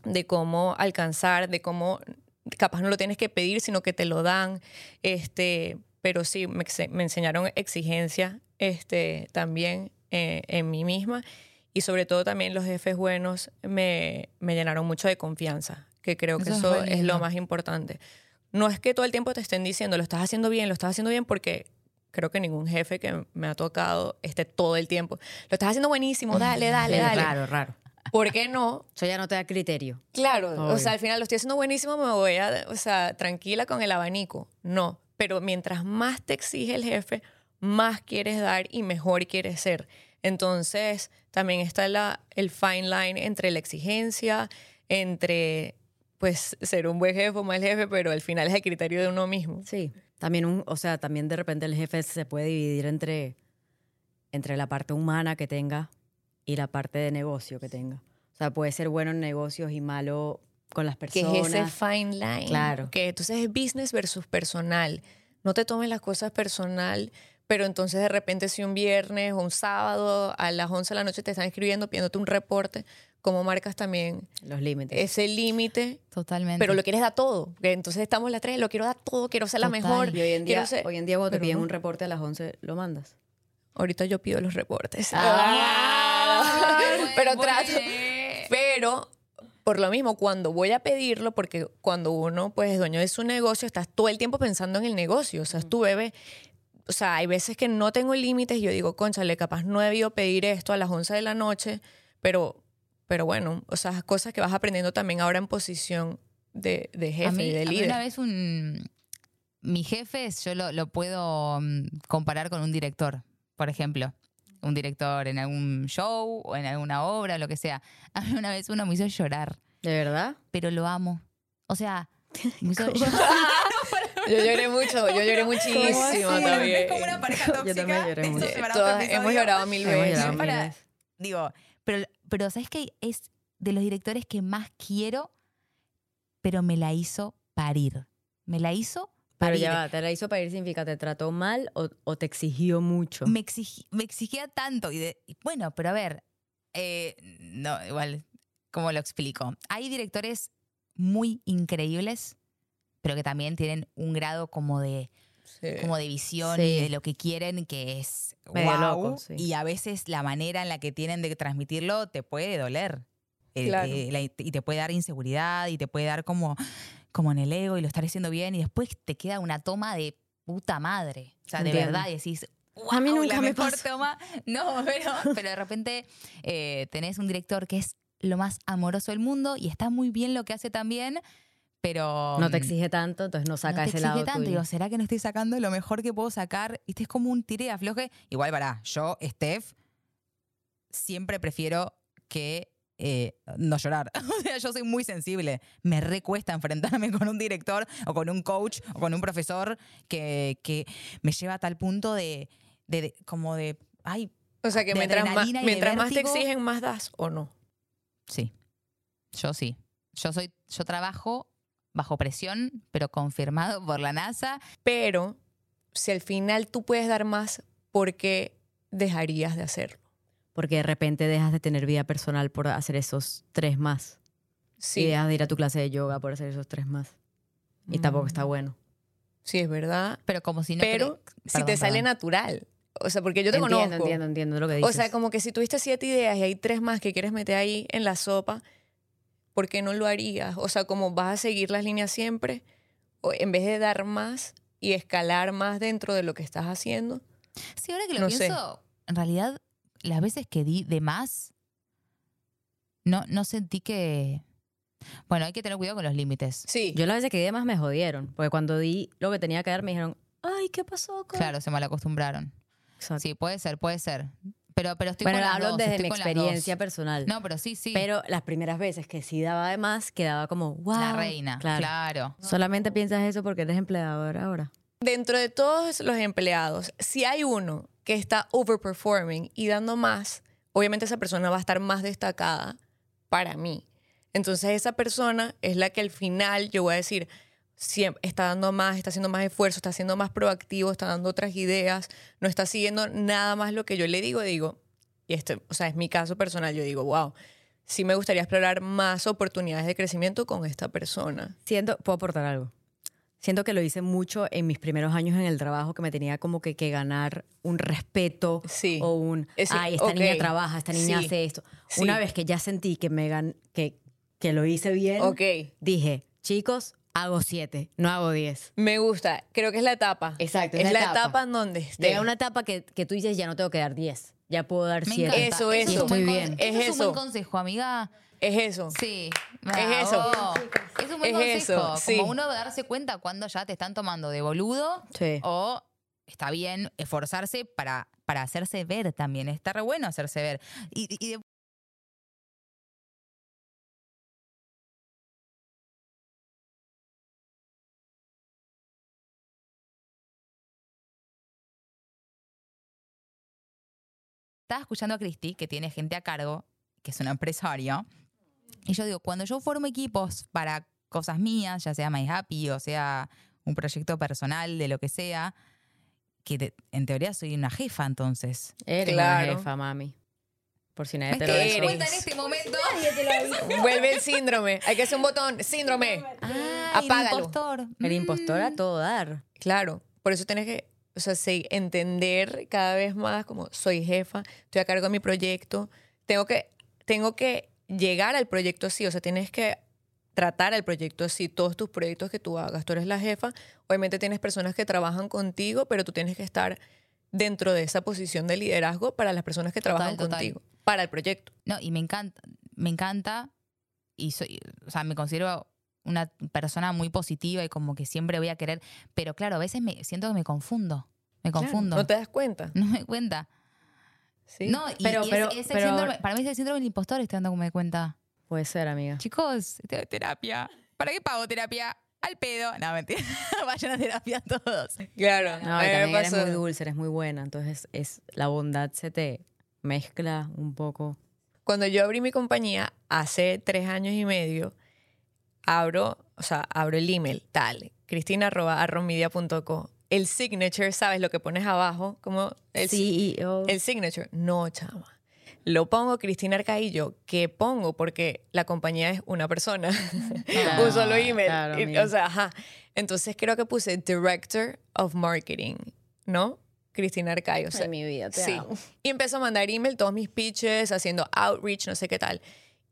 de cómo alcanzar, de cómo capaz no lo tienes que pedir, sino que te lo dan, este, pero sí me, enseñaron exigencia este, también eh, en mí misma. Y sobre todo también los jefes buenos me, me llenaron mucho de confianza, que creo que Eso es eso re es, lo más importante. No es que todo el tiempo te estén diciendo, lo estás haciendo bien, lo estás haciendo bien, porque creo que ningún jefe que me ha tocado esté todo el tiempo. Lo estás haciendo buenísimo, dale, dale, dale. Raro, raro. ¿Por qué no? Eso ya no te da criterio. Claro, o Obvio. sea, al final lo estoy haciendo buenísimo, me voy a, o sea, tranquila con el abanico. No, pero mientras más te exige el jefe, más quieres dar y mejor quieres ser. Entonces, también está la, el fine line entre la exigencia, entre, pues, ser un buen jefe o mal jefe, pero al final es el criterio de uno mismo. Sí. También un, o sea, también de repente el jefe se puede dividir entre, entre la parte humana que tenga y la parte de negocio que tenga. O sea, puede ser bueno en negocios y malo con las Que personas. es ese fine line. Claro. Que entonces es business versus personal. No te tomes las cosas personal, pero entonces de repente si un viernes o un sábado a las 11 de la noche te están escribiendo pidiéndote un reporte, como marcas también Los límites. ese límite, Totalmente. pero lo quieres dar todo. Entonces estamos las tres, lo quiero dar todo, quiero ser la Total. mejor. y hoy en día, ser- hoy en día cuando te pero piden no. un reporte a las 11, lo mandas. Ahorita yo pido los reportes. Ah, (laughs) pero bueno, trato. Pero por lo mismo, cuando voy a pedirlo, porque cuando uno pues es dueño de su negocio, estás todo el tiempo pensando en el negocio. O sea, es tu bebé. O sea, hay veces que no tengo límites y yo digo, conchale, capaz no he debido pedir esto a las 11 de la noche, pero, pero bueno, o sea, cosas que vas aprendiendo también ahora en posición de, de jefe a mí, y de a mí líder. una vez un... Mi jefe, yo lo, lo puedo mm, comparar con un director, por ejemplo. Un director en algún show o en alguna obra, lo que sea. (laughs) A mí una vez uno me hizo llorar, ¿De verdad? pero lo amo. O sea, (laughs) me hizo llorar. (laughs) Yo lloré mucho, yo lloré muchísimo también. Es como una pareja tóxica. también lloré mucho. Todas hemos llorado mil Hemos veces. llorado mil Para- veces. Digo, pero, pero ¿sabes qué? Es de los directores que más quiero, pero me la hizo parir. Me la hizo Pero parir. ya va, ¿te la hizo para ir significa te trató mal o, o te exigió mucho? me, exigi- me exigía tanto. Y de- y bueno, pero a ver, eh, no, igual, ¿cómo lo explico? Hay directores muy increíbles, pero que también tienen un grado como de, Sí. como de visión Sí. y de lo que quieren, que es Medio loco, sí. Y a veces la manera en la que tienen de transmitirlo te puede doler. Claro. eh, la- y te puede dar inseguridad y te puede dar como, como en el ego y lo estar haciendo bien y después te queda una toma de puta madre. O sea, de verdad, y decís, A mí "Guau, nunca la me mejor pasó". toma. (laughs) No, pero, (laughs) pero de repente eh, tenés un director que es lo más amoroso del mundo y está muy bien lo que hace también, pero... no te mm, exige tanto, entonces no saca no te ese exige lado tanto. tuyo. Digo, ¿será que no estoy sacando lo mejor que puedo sacar? Y este es como un tire afloje. Igual, para yo, Steph, siempre prefiero que eh, no llorar. (laughs) O sea, yo soy muy sensible. Me recuesta enfrentarme con un director o con un coach o con un profesor que, que me lleva a tal punto de, de- de- como de, ay, O sea que mientras, más, mientras más te exigen, más das o no. sí, yo sí. Yo soy, yo trabajo bajo presión, pero confirmado por la NASA. Pero si al final tú puedes dar más, ¿por qué dejarías de hacerlo? Porque de repente dejas de tener vida personal por hacer esos tres más. Y Sí, dejas de ir a tu clase de yoga por hacer esos tres más. Y tampoco está bueno. sí, es verdad. Pero como si no... Pero si Perdón, te sale perdón. natural. O sea, porque yo te entiendo, conozco. entiendo, entiendo lo que dices. O sea, como que si tuviste siete ideas y hay tres más que quieres meter ahí en la sopa, ¿por qué no lo harías? O sea, como vas a seguir las líneas siempre, o en vez de dar más y escalar más dentro de lo que estás haciendo. Sí, ahora que lo No sé. pienso, en realidad, las veces que di de más, no, no sentí que. Bueno, hay que tener cuidado con los límites. Sí. Yo las veces que di de más me jodieron. Porque cuando di lo que tenía que dar me dijeron, ay, ¿qué pasó? con-?" Claro, se malacostumbraron. Exacto. Sí, puede ser, puede ser. Pero, pero estoy bueno, con las hablo dos, desde estoy mi experiencia personal. No, pero sí, sí. Pero las primeras veces que sí daba de más, quedaba como, wow. la reina, claro. Solamente piensas eso porque eres empleador ahora. Dentro de todos los empleados, si hay uno que está overperforming y dando más, obviamente esa persona va a estar más destacada para mí. Entonces esa persona es la que al final yo voy a decir, siempre está dando más, está haciendo más esfuerzo, está siendo más proactivo, está dando otras ideas, no está siguiendo nada más lo que yo le digo, digo, y este, o sea, es mi caso personal, yo digo, wow, sí me gustaría explorar más oportunidades de crecimiento con esta persona. Siento, puedo aportar algo. Siento que lo hice mucho en mis primeros años en el trabajo, que me tenía como que, que ganar un respeto Sí. o un, ay, esta niña trabaja, esta niña Sí. hace esto. Sí. Una vez que ya sentí que me gan que que lo hice bien, Ok. dije, chicos, hago siete, no hago diez. Me gusta. Creo que es la etapa. Exacto, Es es la etapa. etapa. en donde esté. Llega una etapa que, que tú dices, ya no tengo que dar diez, ya puedo dar Me siete. encanta. Eso, es eso. un buen Estoy bien. eso Es es un buen consejo, amiga. Es eso. Sí. Es eso. Es un buen Es consejo. eso, sí. Como uno darse cuenta cuando ya te están tomando de boludo Sí. o está bien esforzarse para, para hacerse ver también. Está re bueno hacerse ver. Y, y de- Estaba escuchando a Cristi, que tiene gente a cargo, que es una empresaria. Y yo digo, cuando yo formo equipos para cosas mías, ya sea My Happy o sea un proyecto personal de lo que sea, que te- en teoría soy una jefa entonces. Eres Claro. una jefa, mami. Por si ¿Me nadie te lo cuenta en este momento? (laughs) Vuelve el síndrome. Hay que hacer un botón. Síndrome. El Apágalo. impostor. El Mm. impostor a todo dar. Claro. Por eso tienes que, o sea, sí, entender cada vez más como soy jefa, estoy a cargo de mi proyecto, tengo que, tengo que llegar al proyecto así, o sea, tienes que tratar al proyecto así, todos tus proyectos que tú hagas, tú eres la jefa, obviamente tienes personas que trabajan contigo, pero tú tienes que estar dentro de esa posición de liderazgo para las personas que trabajan total. contigo, para el proyecto. No, y me encanta, me encanta, y soy, o sea, me considero una persona muy positiva y como que siempre voy a querer, pero claro, a veces me siento que me confundo, me Claro, confundo. no te das cuenta. (laughs) No me doy cuenta. ¿sí? No, y, Pero- y es- pero- es el pero- síndrome- para mí es el síndrome del impostor, estoy dándome cuenta. Puede ser, amiga. Chicos, te- terapia. ¿Para qué pago terapia? Al pedo. No, mentira. (laughs) Vayan a terapia todos. Claro, No, me también eres muy dulce, eres muy buena. Entonces, es la bondad se te mezcla un poco. Cuando yo abrí mi compañía hace tres años y medio, abro, o sea, abro el email, tal, cristina.arromedia.co. El signature, ¿sabes? Lo que pones abajo, como el, CEO. el signature. No, chama. Lo pongo Cristina Arcaillo, que pongo porque la compañía es una persona, Claro, (laughs) un solo email. claro, Y- o sea, ajá. Entonces creo que puse Director of Marketing, ¿no? Cristina Arcaillo. O sea, mi vida, te sí. amo. Y empezó a mandar email, todos mis pitches, haciendo outreach, no sé qué tal.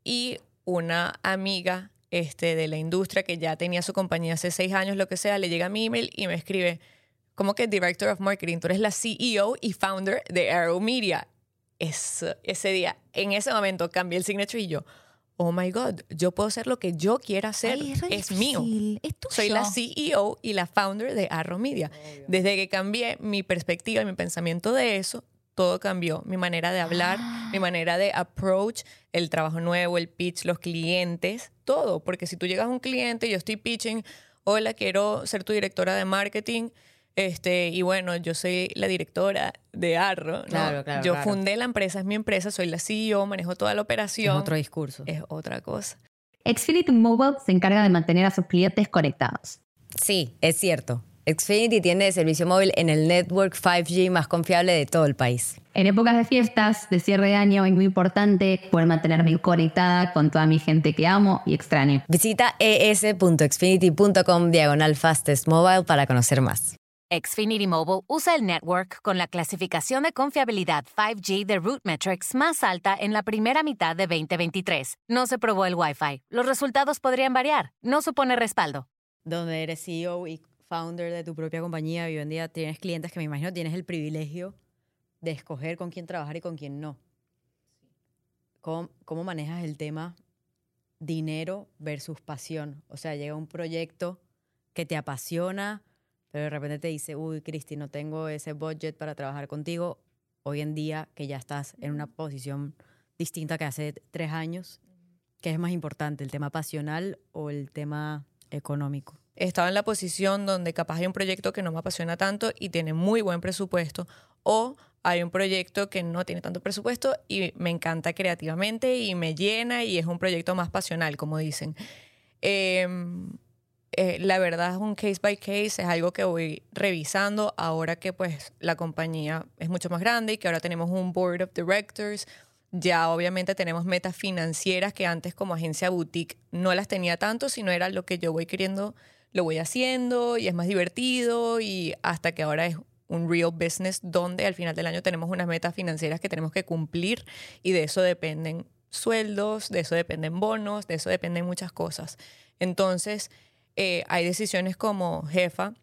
Y una amiga este, de la industria que ya tenía su compañía hace seis años, lo que sea, le llega mi email y me escribe, como que Director of Marketing, tú eres la CEO y founder de Arrow Media. Eso, ese día, en ese momento cambié el signature y yo, oh my God, yo puedo hacer lo que yo quiera hacer, Ay, re es mío. Es. Soy la CEO y la founder de Arrow Media. Desde que cambié mi perspectiva y mi pensamiento de eso, todo cambió. Mi manera de hablar, Ah. mi (gasps) manera de approach, el trabajo nuevo, el pitch, los clientes, todo. Porque si tú llegas a un cliente, yo estoy pitching, hola, quiero ser tu directora de marketing. Este, y bueno, yo soy la directora de Arro. ¿no? Claro, claro, Yo claro. fundé la empresa, es mi empresa, soy la CEO, manejo toda la Es operación. otro discurso. es otra cosa. Xfinity Mobile se encarga de mantener a sus clientes conectados. Sí, es cierto. Xfinity tiene servicio móvil en el network 5G más confiable de todo el país. En épocas de fiestas, de cierre de año, es muy importante poder mantenerme conectada con toda mi gente que amo y extraño. Visita es.xfinity.com diagonal fastest mobile para conocer más. Xfinity Mobile usa el network con la clasificación de confiabilidad 5G de RootMetrics más alta en la primera mitad de 2023. No se probó el Wi-Fi. Los resultados podrían variar. No supone respaldo. Donde eres CEO y founder de tu propia compañía y hoy en día tienes clientes que me imagino tienes el privilegio de escoger con quién trabajar y con quién no. ¿Cómo, cómo manejas el tema dinero versus pasión? O sea, llega un proyecto que te apasiona, pero de repente te dice, uy, Cristi, no tengo ese budget para trabajar contigo. Hoy en día que ya estás en una posición distinta que hace tres años, ¿qué es más importante, el tema pasional o el tema económico? Estaba en la posición donde capaz hay un proyecto que no me apasiona tanto y tiene muy buen presupuesto o hay un proyecto que no tiene tanto presupuesto y me encanta creativamente y me llena y es un proyecto más pasional, como dicen. Em, eh, la verdad es un case by case, es algo que voy revisando ahora que pues la compañía es mucho más grande y que ahora tenemos un board of directors. Ya obviamente tenemos metas financieras que antes como agencia boutique no las tenía tanto, sino era lo que yo voy queriendo, lo voy haciendo y es más divertido y hasta que ahora es un real business donde al final del año tenemos unas metas financieras que tenemos que cumplir y de eso dependen sueldos, de eso dependen bonos, de eso dependen muchas cosas. Entonces, eh, hay decisiones como jefa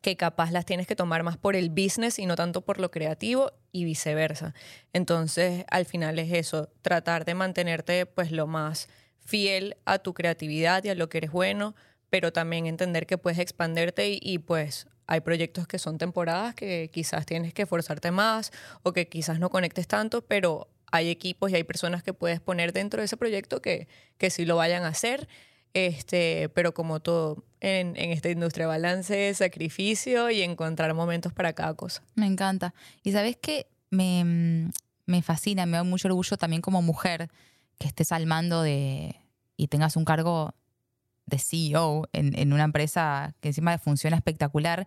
que capaz las tienes que tomar más por el business y no tanto por lo creativo y viceversa. Entonces, al final es eso, tratar de mantenerte pues lo más fiel a tu creatividad y a lo que eres bueno, pero también entender que puedes expanderte y, pues hay proyectos que son temporadas que quizás tienes que esforzarte más o que quizás no conectes tanto, pero hay equipos y hay personas que puedes poner dentro de ese proyecto que, que sí lo vayan a hacer. Este, pero como todo en, esta industria, balance, sacrificio y encontrar momentos para cada cosa. Me encanta. Y sabes que me, me fascina, me da mucho orgullo también como mujer que estés al mando de y tengas un cargo de CEO en, en una empresa que encima funciona espectacular,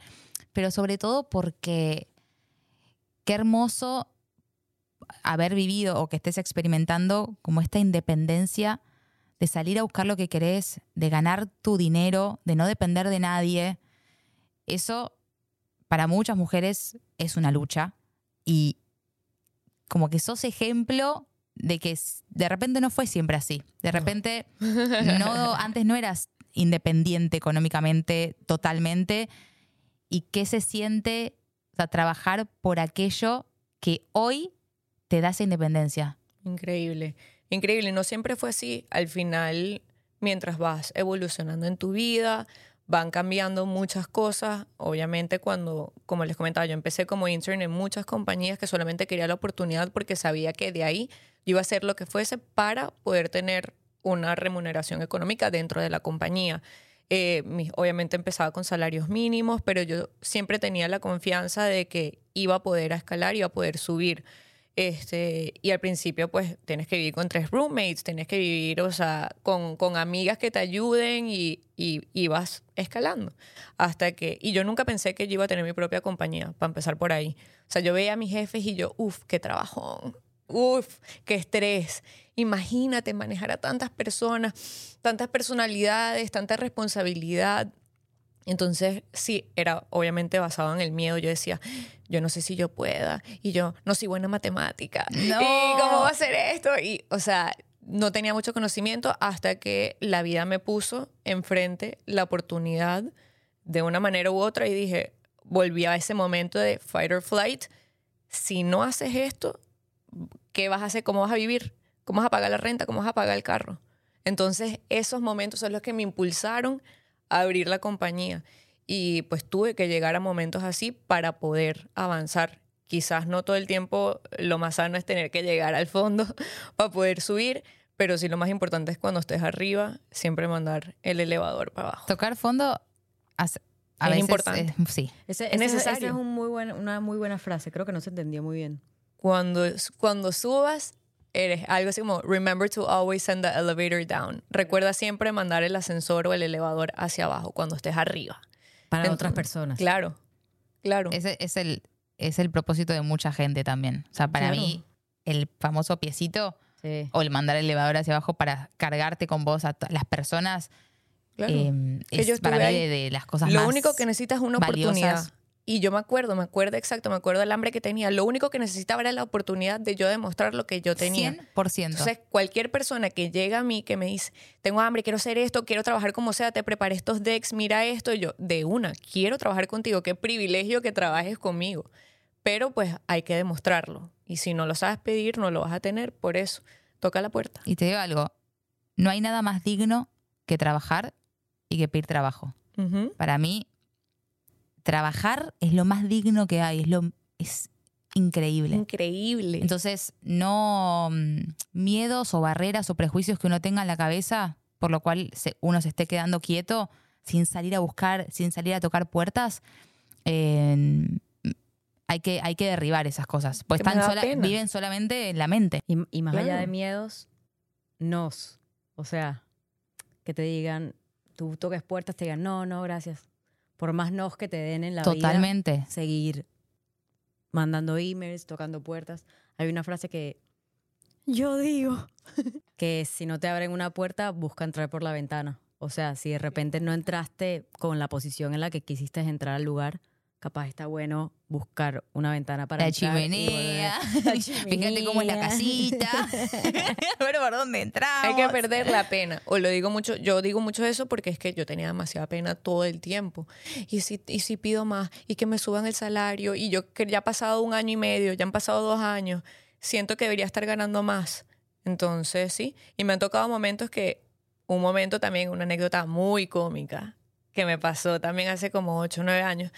pero sobre todo porque qué hermoso haber vivido o que estés experimentando como esta independencia de salir a buscar lo que querés, de ganar tu dinero, de no depender de nadie. Eso para muchas mujeres es una lucha y como que sos ejemplo de que de repente no fue siempre así. De repente no (laughs) antes no eras independiente económicamente totalmente y qué se siente o trabajar por aquello que hoy te da esa independencia. Increíble, increíble. No siempre fue así. Al final, mientras vas evolucionando en tu vida, van cambiando muchas cosas. Obviamente, cuando, como les comentaba, yo empecé como intern en muchas compañías que solamente quería la oportunidad porque sabía que de ahí yo iba a hacer lo que fuese para poder tener una remuneración económica dentro de la compañía. Eh, obviamente empezaba con salarios mínimos, pero yo siempre tenía la confianza de que iba a poder escalar, iba a poder subir. Este, y al principio, pues, tienes que vivir con tres roommates, tienes que vivir, o sea, con, con amigas que te ayuden y, y, y vas escalando. Hasta que, y yo nunca pensé que yo iba a tener mi propia compañía, para empezar por ahí. O sea, yo veía a mis jefes y yo, uff, qué trabajón, uff, qué estrés. Imagínate manejar a tantas personas, tantas personalidades, tanta responsabilidad. Entonces, sí, era obviamente basado en el miedo. Yo decía, yo no sé si yo pueda. Y yo no soy buena en matemática. No. ¿Y cómo va a ser esto? Y, o sea, no tenía mucho conocimiento hasta que la vida me puso enfrente la oportunidad de una manera u otra y dije, volví a ese momento de fight or flight. Si no haces esto, ¿qué vas a hacer? ¿Cómo vas a vivir? ¿Cómo vas a pagar la renta? ¿Cómo vas a pagar el carro? Entonces, esos momentos son los que me impulsaron a abrir la compañía. Y pues tuve que llegar a momentos así para poder avanzar. Quizás no todo el tiempo lo más sano es tener que llegar al fondo (laughs) para poder subir, pero sí lo más importante es cuando estés arriba, siempre mandar el elevador para abajo. Tocar fondo hace- a Es veces importante. es- sí. Ese, Es ese- esa necesario. es un muy buen- una muy buena frase. Creo que no se entendió muy bien. Cuando, cuando subas, eres algo así como, remember to always send the elevator down. Recuerda siempre mandar el ascensor o el elevador hacia abajo cuando estés arriba. Para Entonces, otras personas. Claro, claro. Ese es el, es el propósito de mucha gente también. O sea, para Claro. mí, el famoso piecito Sí. o el mandar el elevador hacia abajo para cargarte con vos a las personas claro. eh, es para mí de, de las cosas Lo más único que necesitas es una oportunidad. Y yo me acuerdo, me acuerdo exacto, me acuerdo del hambre que tenía. Lo único que necesitaba era la oportunidad de yo demostrar lo que yo tenía. 100%. Entonces, cualquier persona que llega a mí que me dice, tengo hambre, quiero hacer esto, quiero trabajar como sea, te preparé estos decks, mira esto, y yo, de una, quiero trabajar contigo, qué privilegio que trabajes conmigo. Pero pues hay que demostrarlo. Y si no lo sabes pedir, no lo vas a tener, por eso, toca la puerta. y te digo algo, no hay nada más digno que trabajar y que pedir trabajo. Para mí, trabajar es lo más digno que hay, es, lo, es increíble. Increíble. Entonces, no mm, miedos o barreras o prejuicios que uno tenga en la cabeza, por lo cual se- uno se esté quedando quieto, sin salir a buscar, sin salir a tocar puertas, eh, hay, que, hay que derribar esas cosas. Pues están sola- viven solamente en la mente. Y, y más allá de miedos, nos. O sea, que te digan, tú toques puertas, te digan, no, no, gracias. Por más nos que te den en la vida, Totalmente. seguir mandando emails, tocando puertas. Hay una frase que yo digo, (laughs) que si no te abren una puerta, busca entrar por la ventana. O sea, si de repente no entraste con la posición en la que quisiste entrar al lugar, capaz está bueno buscar una ventana para La entrar chimenea. La (laughs) Fíjate cómo es la chimenea. casita. (laughs) A ver por dónde entramos. Hay que perder la pena. O lo digo mucho, yo digo mucho eso porque es que yo tenía demasiada pena todo el tiempo. Y si, y si pido más, y que me suban el salario, y yo que ya ha pasado un año y medio, ya han pasado dos años, siento que debería estar ganando más. Entonces, sí. Y me han tocado momentos que, un momento también, una anécdota muy cómica, que me pasó también hace como ocho o nueve años.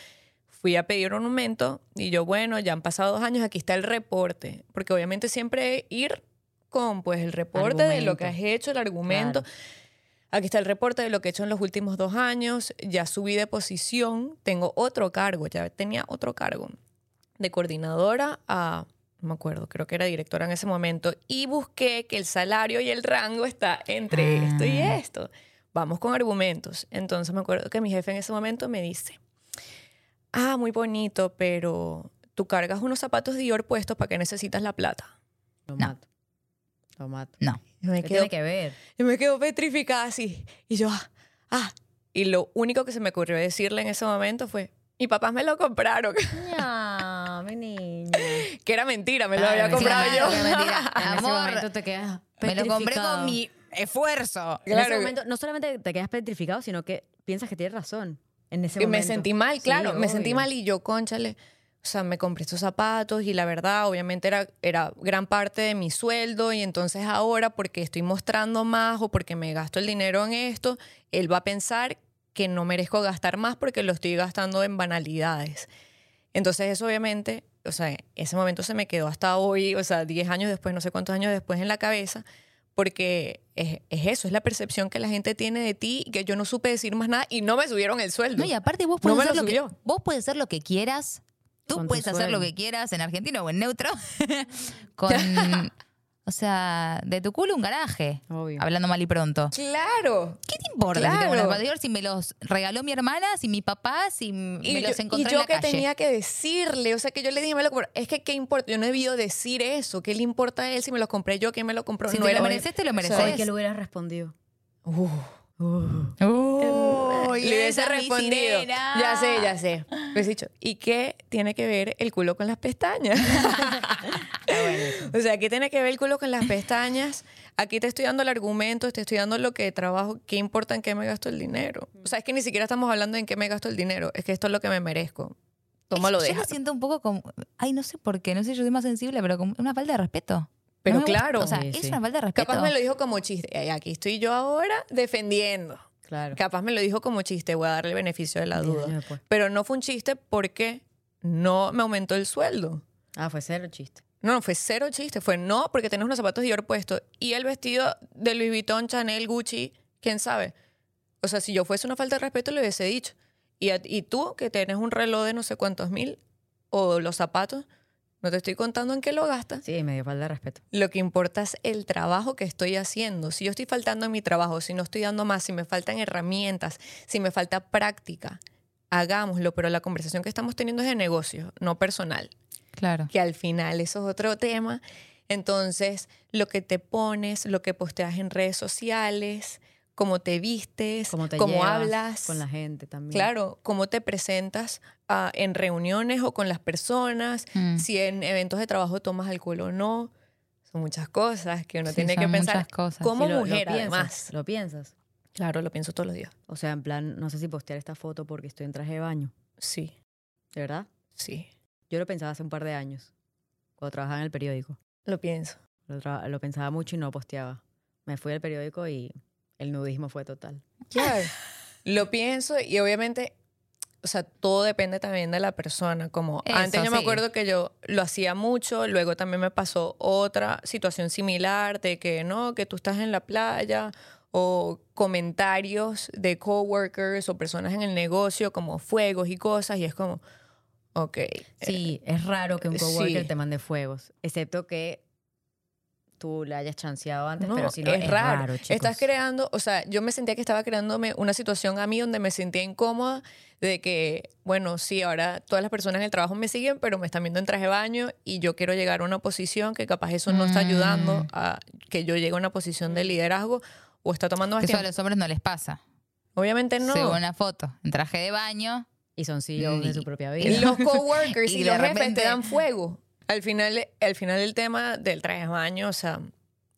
Fui a pedir un aumento y yo, bueno, ya han pasado dos años, aquí está el reporte. Porque obviamente siempre ir con pues el reporte de lo que has Argumento. hecho, el argumento. Claro. Aquí está el reporte de lo que he hecho en los últimos dos años. Ya subí de posición, tengo otro cargo, ya tenía otro cargo de coordinadora a, no me acuerdo, creo que era directora en ese momento. Y busqué que el salario y el rango está entre Ah. esto y esto. Vamos con argumentos. Entonces me acuerdo que mi jefe en ese momento me dice, ah, muy bonito, pero tú cargas unos zapatos Dior puestos para que necesitas la plata. Lo No. mato. Lo mato. No. Me ¿Qué quedo tiene que ver? y me quedo petrificada así. Y yo, ah, ah. Y lo único que se me ocurrió decirle en ese momento fue, mi papás me lo compraron. (laughs) Ya, mi niña. que era mentira, me lo Claro, había comprado yo. mentira. (laughs) En ese Amor, momento te quedas Me lo compré con mi esfuerzo. En Claro. ese momento no solamente te quedas petrificado, sino que piensas que tienes razón. En ese Y me momento. sentí mal, Sí, claro, me sentí mal y yo, conchale, o sea, me compré estos zapatos y la verdad, obviamente era, era gran parte de mi sueldo y entonces ahora porque estoy mostrando más o porque me gasto el dinero en esto, él va a pensar que no merezco gastar más porque lo estoy gastando en banalidades. Entonces eso obviamente, o sea, ese momento se me quedó hasta hoy, o sea, 10 años después, no sé cuántos años después en la cabeza, porque es, es eso, es la percepción que la gente tiene de ti, que yo no supe decir más nada y no me subieron el sueldo. No, y aparte vos No puedes, me hacer lo lo que, vos puedes hacer lo que quieras. Tú puedes hacer lo que quieras en argentino o en neutro. (laughs) (laughs) con, o sea, de tu culo un garaje. Obvio. Hablando mal y pronto. Claro. ¿Qué te importa si Claro. tengo si me los regaló mi hermana, si mi papá, si Y me yo, los y encontré yo en la que calle? tenía que decirle, o sea, que yo le dije, me lo compré. Es que, ¿qué importa? Yo no he debido decir eso. ¿Qué le importa a él si me los compré yo? ¿Quién me lo compró? Si no te era- lo mereces, te lo o sea, mereces. Que le hubieras respondido. Uh, Uy, le hubiese es respondido. Ya sé, ya sé. Dicho, ¿y qué tiene que ver el culo con las pestañas? (laughs) o sea, ¿qué tiene que ver el culo con las pestañas? Aquí te estoy dando el argumento, te estoy dando lo que trabajo, ¿qué importa en qué me gasto el dinero? O sea, es que ni siquiera estamos hablando en qué me gasto el dinero, es que esto es lo que me merezco. Tómalo, Yo deja. me siento un poco como. Ay, no sé por qué, no sé, yo soy más sensible, pero como una falta de respeto. Pero No me gusta, claro. O sea, Sí, es sí. una falta de respeto. Capaz me lo dijo como chiste. Y aquí estoy yo ahora defendiendo. Claro. Capaz me lo dijo como chiste, voy a darle el beneficio de la duda. después. Pero no fue un chiste porque no me aumentó el sueldo. Ah, fue cero chiste. No, no, fue cero chiste. Fue no, porque tenés unos zapatos Dior puestos. Y el vestido de Louis Vuitton, Chanel, Gucci, quién sabe. O sea, si yo fuese una falta de respeto, le hubiese dicho. Y, a- y tú, que tienes un reloj de no sé cuántos mil, o los zapatos, no te estoy contando en qué lo gastas. Sí, me dio falta de respeto. Lo que importa es el trabajo que estoy haciendo. Si yo estoy faltando en mi trabajo, si no estoy dando más, si me faltan herramientas, si me falta práctica, hagámoslo. Pero la conversación que estamos teniendo es de negocio, no personal. Claro. Que al final eso es otro tema. Entonces, lo que te pones, lo que posteas en redes sociales, cómo te vistes, Cómo te cómo hablas. con la gente también. Claro, cómo te presentas ah, en reuniones o con las personas, Mm. si en eventos de trabajo tomas alcohol o no. Son muchas cosas que uno Sí, tiene que pensar. muchas cosas. Como lo- lo mujer, piensas, además. Lo piensas. Claro, lo pienso todos los días. O sea, en plan, no sé si postear esta foto porque estoy en traje de baño. Sí, ¿De verdad? sí, Yo lo pensaba hace un par de años, cuando trabajaba en el periódico. lo pienso. Lo, lo pensaba mucho y no posteaba. Me fui al periódico y el nudismo fue total. Claro. (laughs) lo pienso y obviamente, o sea, todo depende también de la persona. Como Eso, antes yo me sí. acuerdo que yo lo hacía mucho, luego también me pasó otra situación similar de que no, que tú estás en la playa o comentarios de coworkers o personas en el negocio como fuegos y cosas y es como, ok. Sí, es raro que un coworker sí. te mande fuegos, excepto que tú le hayas chanceado antes, No, pero si no, es, raro. Estás creando, o sea, yo me sentía que estaba creándome una situación a mí donde me sentía incómoda de que, bueno, sí, ahora todas las personas en el trabajo me siguen, pero me están viendo en traje de baño y yo quiero llegar a una posición que capaz eso no está ayudando Mm. a que yo llegue a una posición de liderazgo o está tomando más Eso a los hombres no les pasa. Obviamente no. Se ve una foto en traje de baño Y son CEOs de su propia vida. (laughs) Y los coworkers Y y, de los jefes repente- te dan fuego. Al final, al final el tema del traje de baño, o sea,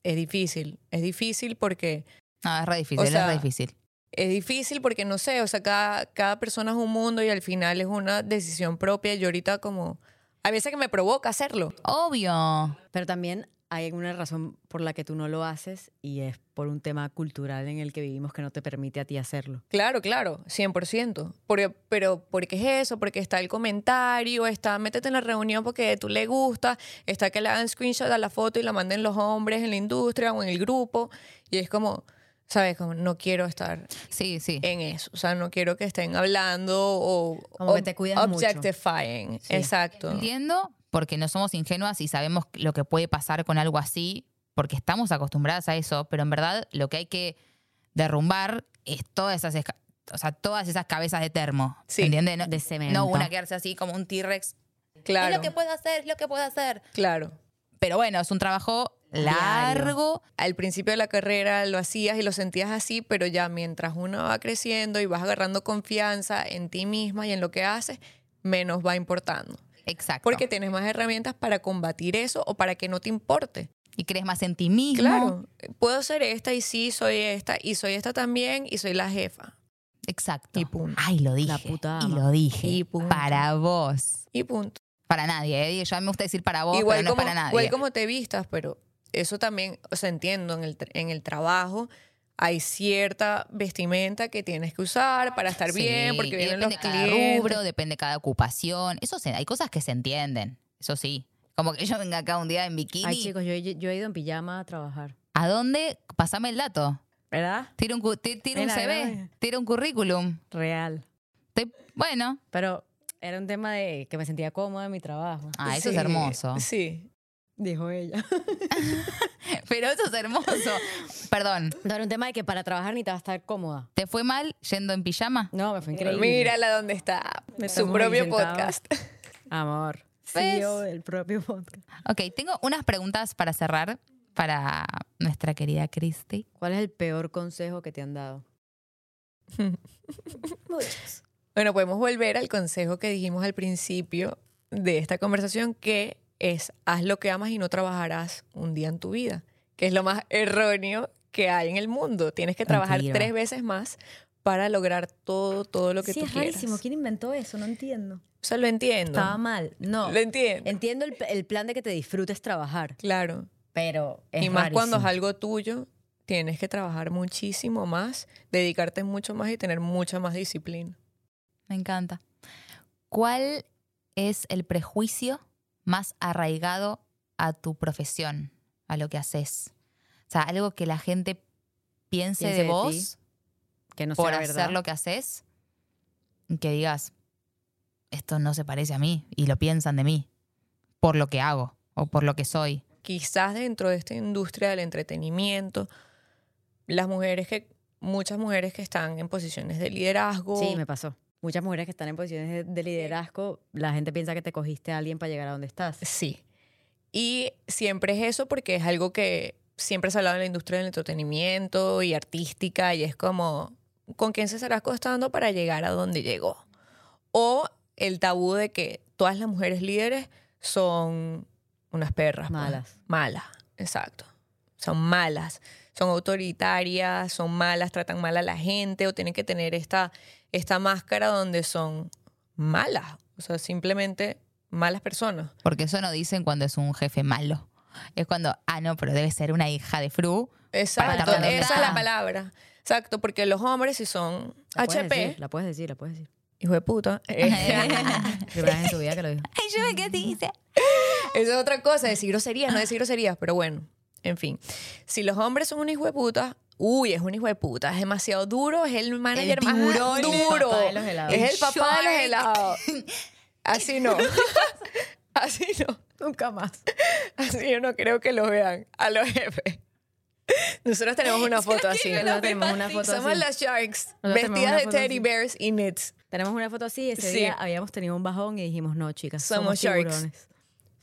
es difícil. Es difícil porque No, es re difícil, O es re difícil. es difícil porque no sé, o sea, cada, cada persona es un mundo y al final es una decisión propia. Yo ahorita como a veces que me provoca hacerlo. Obvio. Pero también hay alguna razón por la que tú no lo haces y es por un tema cultural en el que vivimos que no te permite a ti hacerlo. Claro, claro, 100%. Porque, pero ¿por qué es eso? Porque está el comentario, está métete en la reunión porque tú le gusta, está que le hagan screenshot a la foto y la manden los hombres en la industria o en el grupo. Y es como, ¿sabes? Como no quiero estar Sí, sí. en eso. O sea, no quiero que estén hablando o Como que te cuidas mucho. objectifying. Sí. Exacto. Entiendo porque no somos ingenuas y sabemos lo que puede pasar con algo así, porque estamos acostumbradas a eso, pero en verdad lo que hay que derrumbar es todas esas, o sea, todas esas cabezas de termo. Sí, ¿Entiendes? No, de cemento. no una quedarse así como un T-Rex. Claro. Es lo que puedo hacer, es lo que puedo hacer. Claro. Pero bueno, es un trabajo Diario. largo. Al principio de la carrera lo hacías y lo sentías así, pero ya mientras uno va creciendo y vas agarrando confianza en ti misma y en lo que haces, menos va importando. Exacto. Porque tienes más herramientas para combatir eso o para que no te importe. y crees más en ti mismo. Claro, puedo ser esta y sí, soy esta y soy esta también y soy la jefa. Exacto. Y punto. Ay, lo dije. La puta y lo dije. Y punto. Para vos. Y punto. Para nadie. ¿eh? Yo a mí me gusta decir para vos, igual, pero no como, para nadie. igual como te vistas, pero eso también, o sea, entiendo, en el, en el trabajo hay cierta vestimenta que tienes que usar para estar Sí, bien, porque y vienen los depende de cada clientes. rubro, depende de cada ocupación. Eso se- hay cosas que se entienden. Eso sí. Como que yo venga acá un día en bikini. Ay, chicos, yo, he- yo he ido en pijama a trabajar. ¿A dónde? Pasame el dato. ¿Verdad? Tira un, tira CV, tira un currículum. Real. Bueno, Pero era un tema de que me sentía cómoda en mi trabajo. ah, eso es hermoso. Sí. Dijo ella. (laughs) Pero eso es hermoso. Perdón, No, era un tema de que para trabajar ni te va a estar cómoda. ¿te fue mal yendo en pijama? No, me fue increíble. Mírala dónde está. Me Su propio podcast. (laughs) Amor. ¿Ves? CEO del propio podcast. Ok, tengo unas preguntas para cerrar para nuestra querida Christy. ¿Cuál es el peor consejo que te han dado? (laughs) Muchos. Bueno, podemos volver al consejo que dijimos al principio de esta conversación, que es haz lo que amas y no trabajarás un día en tu vida, que es lo más erróneo que hay en el mundo. Tienes que trabajar Mentira. tres veces más para lograr todo, todo lo que sí, tú es quieras. rarísimo. ¿Quién inventó eso? No entiendo. O sea, lo entiendo. Estaba mal. No. Lo entiendo. Entiendo el, el plan de que te disfrutes trabajar, Claro. pero es y más cuando es algo tuyo, tienes que trabajar muchísimo más, dedicarte mucho más y tener mucha más disciplina. Me encanta. ¿Cuál es el prejuicio más arraigado a tu profesión, a lo que haces? O sea, algo que la gente piense, Piense de de ti, vos que no por sea hacer verdad. lo que haces y que digas, esto no se parece a mí y lo piensan de mí por lo que hago o por lo que soy. quizás dentro de esta industria del entretenimiento, las mujeres que, muchas mujeres que están en posiciones de liderazgo, Sí, me pasó. Muchas mujeres que están en posiciones de, de liderazgo, la gente piensa que te cogiste a alguien para llegar a donde estás. sí. Y siempre es eso porque es algo que siempre se ha hablado en la industria del entretenimiento y artística y es como, ¿con quién se estará acostando para llegar a donde llegó? O el tabú de que todas las mujeres líderes son unas perras. pues. Malas. Malas, exacto. Son malas, son autoritarias, son malas, tratan mal a la gente o tienen que tener esta, esta máscara donde son malas. O sea, simplemente malas personas. Porque eso no dicen cuando es un jefe malo. Es cuando, ah, no, pero debe ser una hija de Fru. Exacto, esa es la palabra. Exacto, porque los hombres si son La puedes HP, decir, la puedes decir, la puedes decir. hijo de puta. (laughs) eh, (laughs) Primera vez en tu vida que lo dijo. Ay, yo me quedé así. Esa es otra cosa, decir groserías, no decir groserías, pero bueno, en fin. Si los hombres son un hijo de puta, uy, es un hijo de puta, es demasiado duro, es el manager más tiburón, el duro. papá de los helados. Es el papá de los helados. (laughs) Así no. (laughs) Así no. Nunca más. Así yo no creo que los vean a los jefes. Nosotros tenemos una foto así. Nosotros tenemos una foto Somos así. las Sharks, Nosotros vestidas de teddy bears y knits. Tenemos una foto así, ese Sí. día habíamos tenido un bajón y dijimos, no, chicas, Somos somos, sharks. tiburones.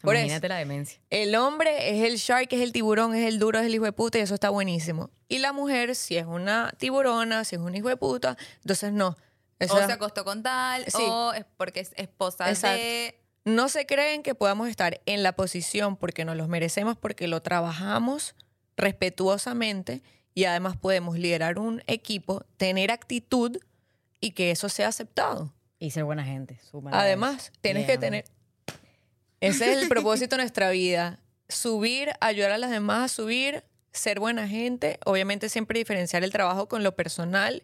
Por eso. Imagínate la demencia. El hombre es el shark, es el tiburón, es el duro, es el hijo de puta y eso está buenísimo. Y la mujer, si es una tiburona, si es un hijo de puta, entonces no. Eso o se acostó con tal, Sí. o es porque es esposa Exacto. de... No se creen que podamos estar en la posición porque nos los merecemos, porque lo trabajamos respetuosamente y además podemos liderar un equipo, tener actitud y que eso sea aceptado. Y ser buena gente. Además, eso. tienes Bien. que tener... Ese es el (laughs) propósito de nuestra vida. Subir, ayudar a las demás a subir, ser buena gente. Obviamente siempre diferenciar el trabajo con lo personal,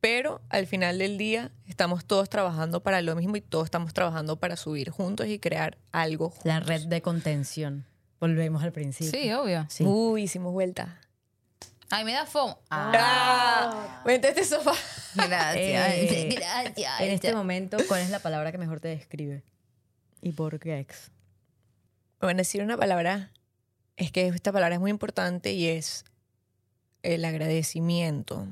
pero al final del día estamos todos trabajando para lo mismo y todos estamos trabajando para subir juntos y crear algo juntos. La red de contención. Volvemos al principio. Sí, obvio. Sí. Uy, hicimos vuelta. Ay, me da fomo. Ah, ¡Ah! Vente a este sofá. gracias. Eh, (laughs) gracias. En este momento, ¿cuál es la palabra que mejor te describe? ¿Y por qué ex? A decir una palabra, es que esta palabra es muy importante y es el agradecimiento.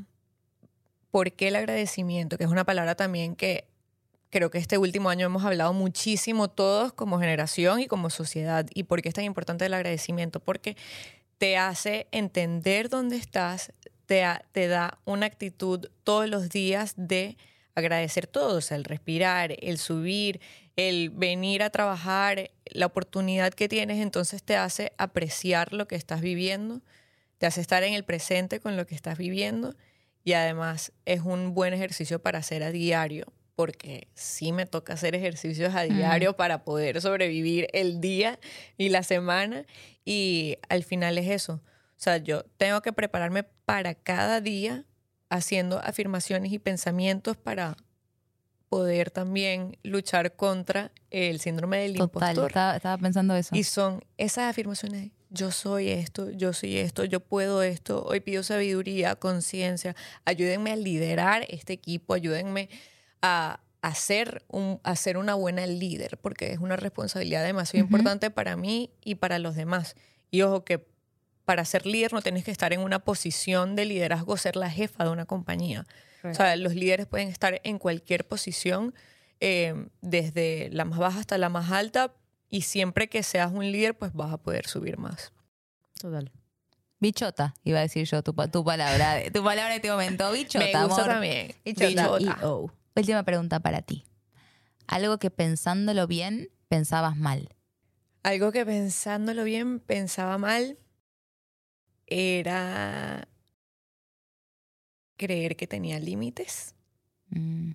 ¿Por qué el agradecimiento? Que es una palabra también que creo que este último año hemos hablado muchísimo todos como generación y como sociedad. ¿Y por qué es tan importante el agradecimiento? Porque te hace entender dónde estás, te, da una actitud todos los días de agradecer todo, el respirar, el subir, el venir a trabajar, la oportunidad que tienes, entonces te hace apreciar lo que estás viviendo, te hace estar en el presente con lo que estás viviendo y además es un buen ejercicio para hacer a diario, porque sí me toca hacer ejercicios a diario para poder sobrevivir el día y la semana y al final es eso. O sea, yo tengo que prepararme para cada día haciendo afirmaciones y pensamientos para poder también luchar contra el síndrome del Total, impostor. estaba, estaba pensando eso. Y son esas afirmaciones yo soy esto, yo soy esto, yo puedo esto, hoy pido sabiduría, conciencia, ayúdenme a liderar este equipo, ayúdenme a, a ser un, a ser una buena líder, porque es una responsabilidad demasiado Ujú. importante para mí y para los demás. Y ojo que para ser líder no tienes que estar en una posición de liderazgo, ser la jefa de una compañía. O sea, los líderes pueden estar en cualquier posición, eh, desde la más baja hasta la más alta, y siempre que seas un líder, pues vas a poder subir más. Total. Bichota, iba a decir yo tu, pa- tu palabra, de- tu palabra de este momento. (laughs) Bichota, Me gusta amor. también. Bichota. Última pregunta para ti. Algo que pensándolo bien pensabas mal. Algo que pensándolo bien pensaba mal era creer que tenía límites, Mm,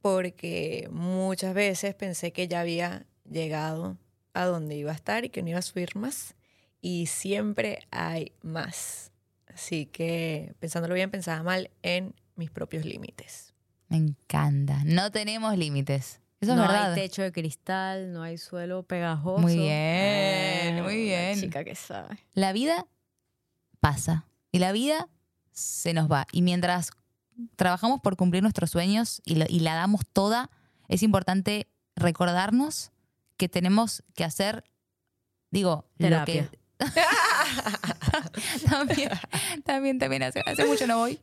porque muchas veces pensé que ya había llegado a donde iba a estar y que no iba a subir más, y siempre hay más. Así que pensándolo bien pensaba mal en mis propios límites. me encanta. No tenemos límites. Eso no es verdad. hay techo de cristal, no hay suelo pegajoso. Muy bien, muy la bien. chica que sabe. La vida pasa y la vida se nos va. Y mientras trabajamos por cumplir nuestros sueños y, lo- y la damos toda, es importante recordarnos que tenemos que hacer, digo, lo que... (laughs) también, también, también, hace, hace mucho no voy.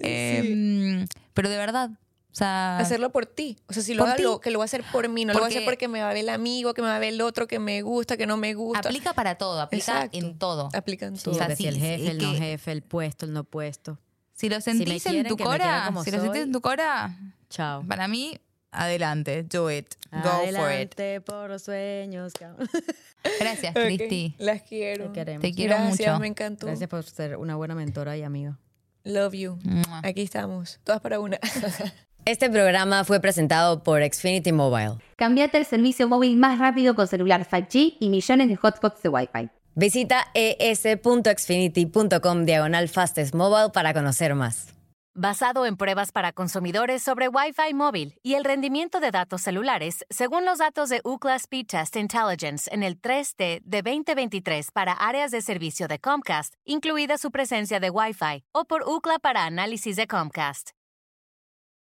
Eh, Pero de verdad, o sea... Hacerlo por ti. O sea, si lo hago, que lo voy a hacer por mí, no lo voy a hacer Porque- me va a ver el amigo, que me va a ver el otro, que me gusta, que no me gusta. Aplica para todo, aplica Exacto. en todo. Aplican Sí, todo. O sea, sí, si el sí, jefe, el no jefe, el puesto, el no puesto. Si lo sentís en quieren, tu me quieran cora, si lo sentís soy. en tu cora, Chao. para mí, adelante, do it, go for it. Adelante por los sueños. (laughs) Gracias, Ok, Cristi. Las quiero. Te queremos. Te quiero Gracias, mucho. me encantó. Gracias por ser una buena mentora y amiga. Love you. Mua. Aquí estamos, todas para una. (laughs) Este programa fue presentado por Xfinity Mobile. Cambiate el servicio móvil más rápido con celular 5G y millones de hotspots de Wi-Fi. Visita es.xfinity.com diagonal fastest mobile para conocer más. Basado en pruebas para consumidores sobre Wi-Fi móvil y el rendimiento de datos celulares, según los datos de Ookla Speed Test Intelligence en el 3T de 2023 para áreas de servicio de Comcast, incluida su presencia de Wi-Fi, o por Ookla para análisis de Comcast.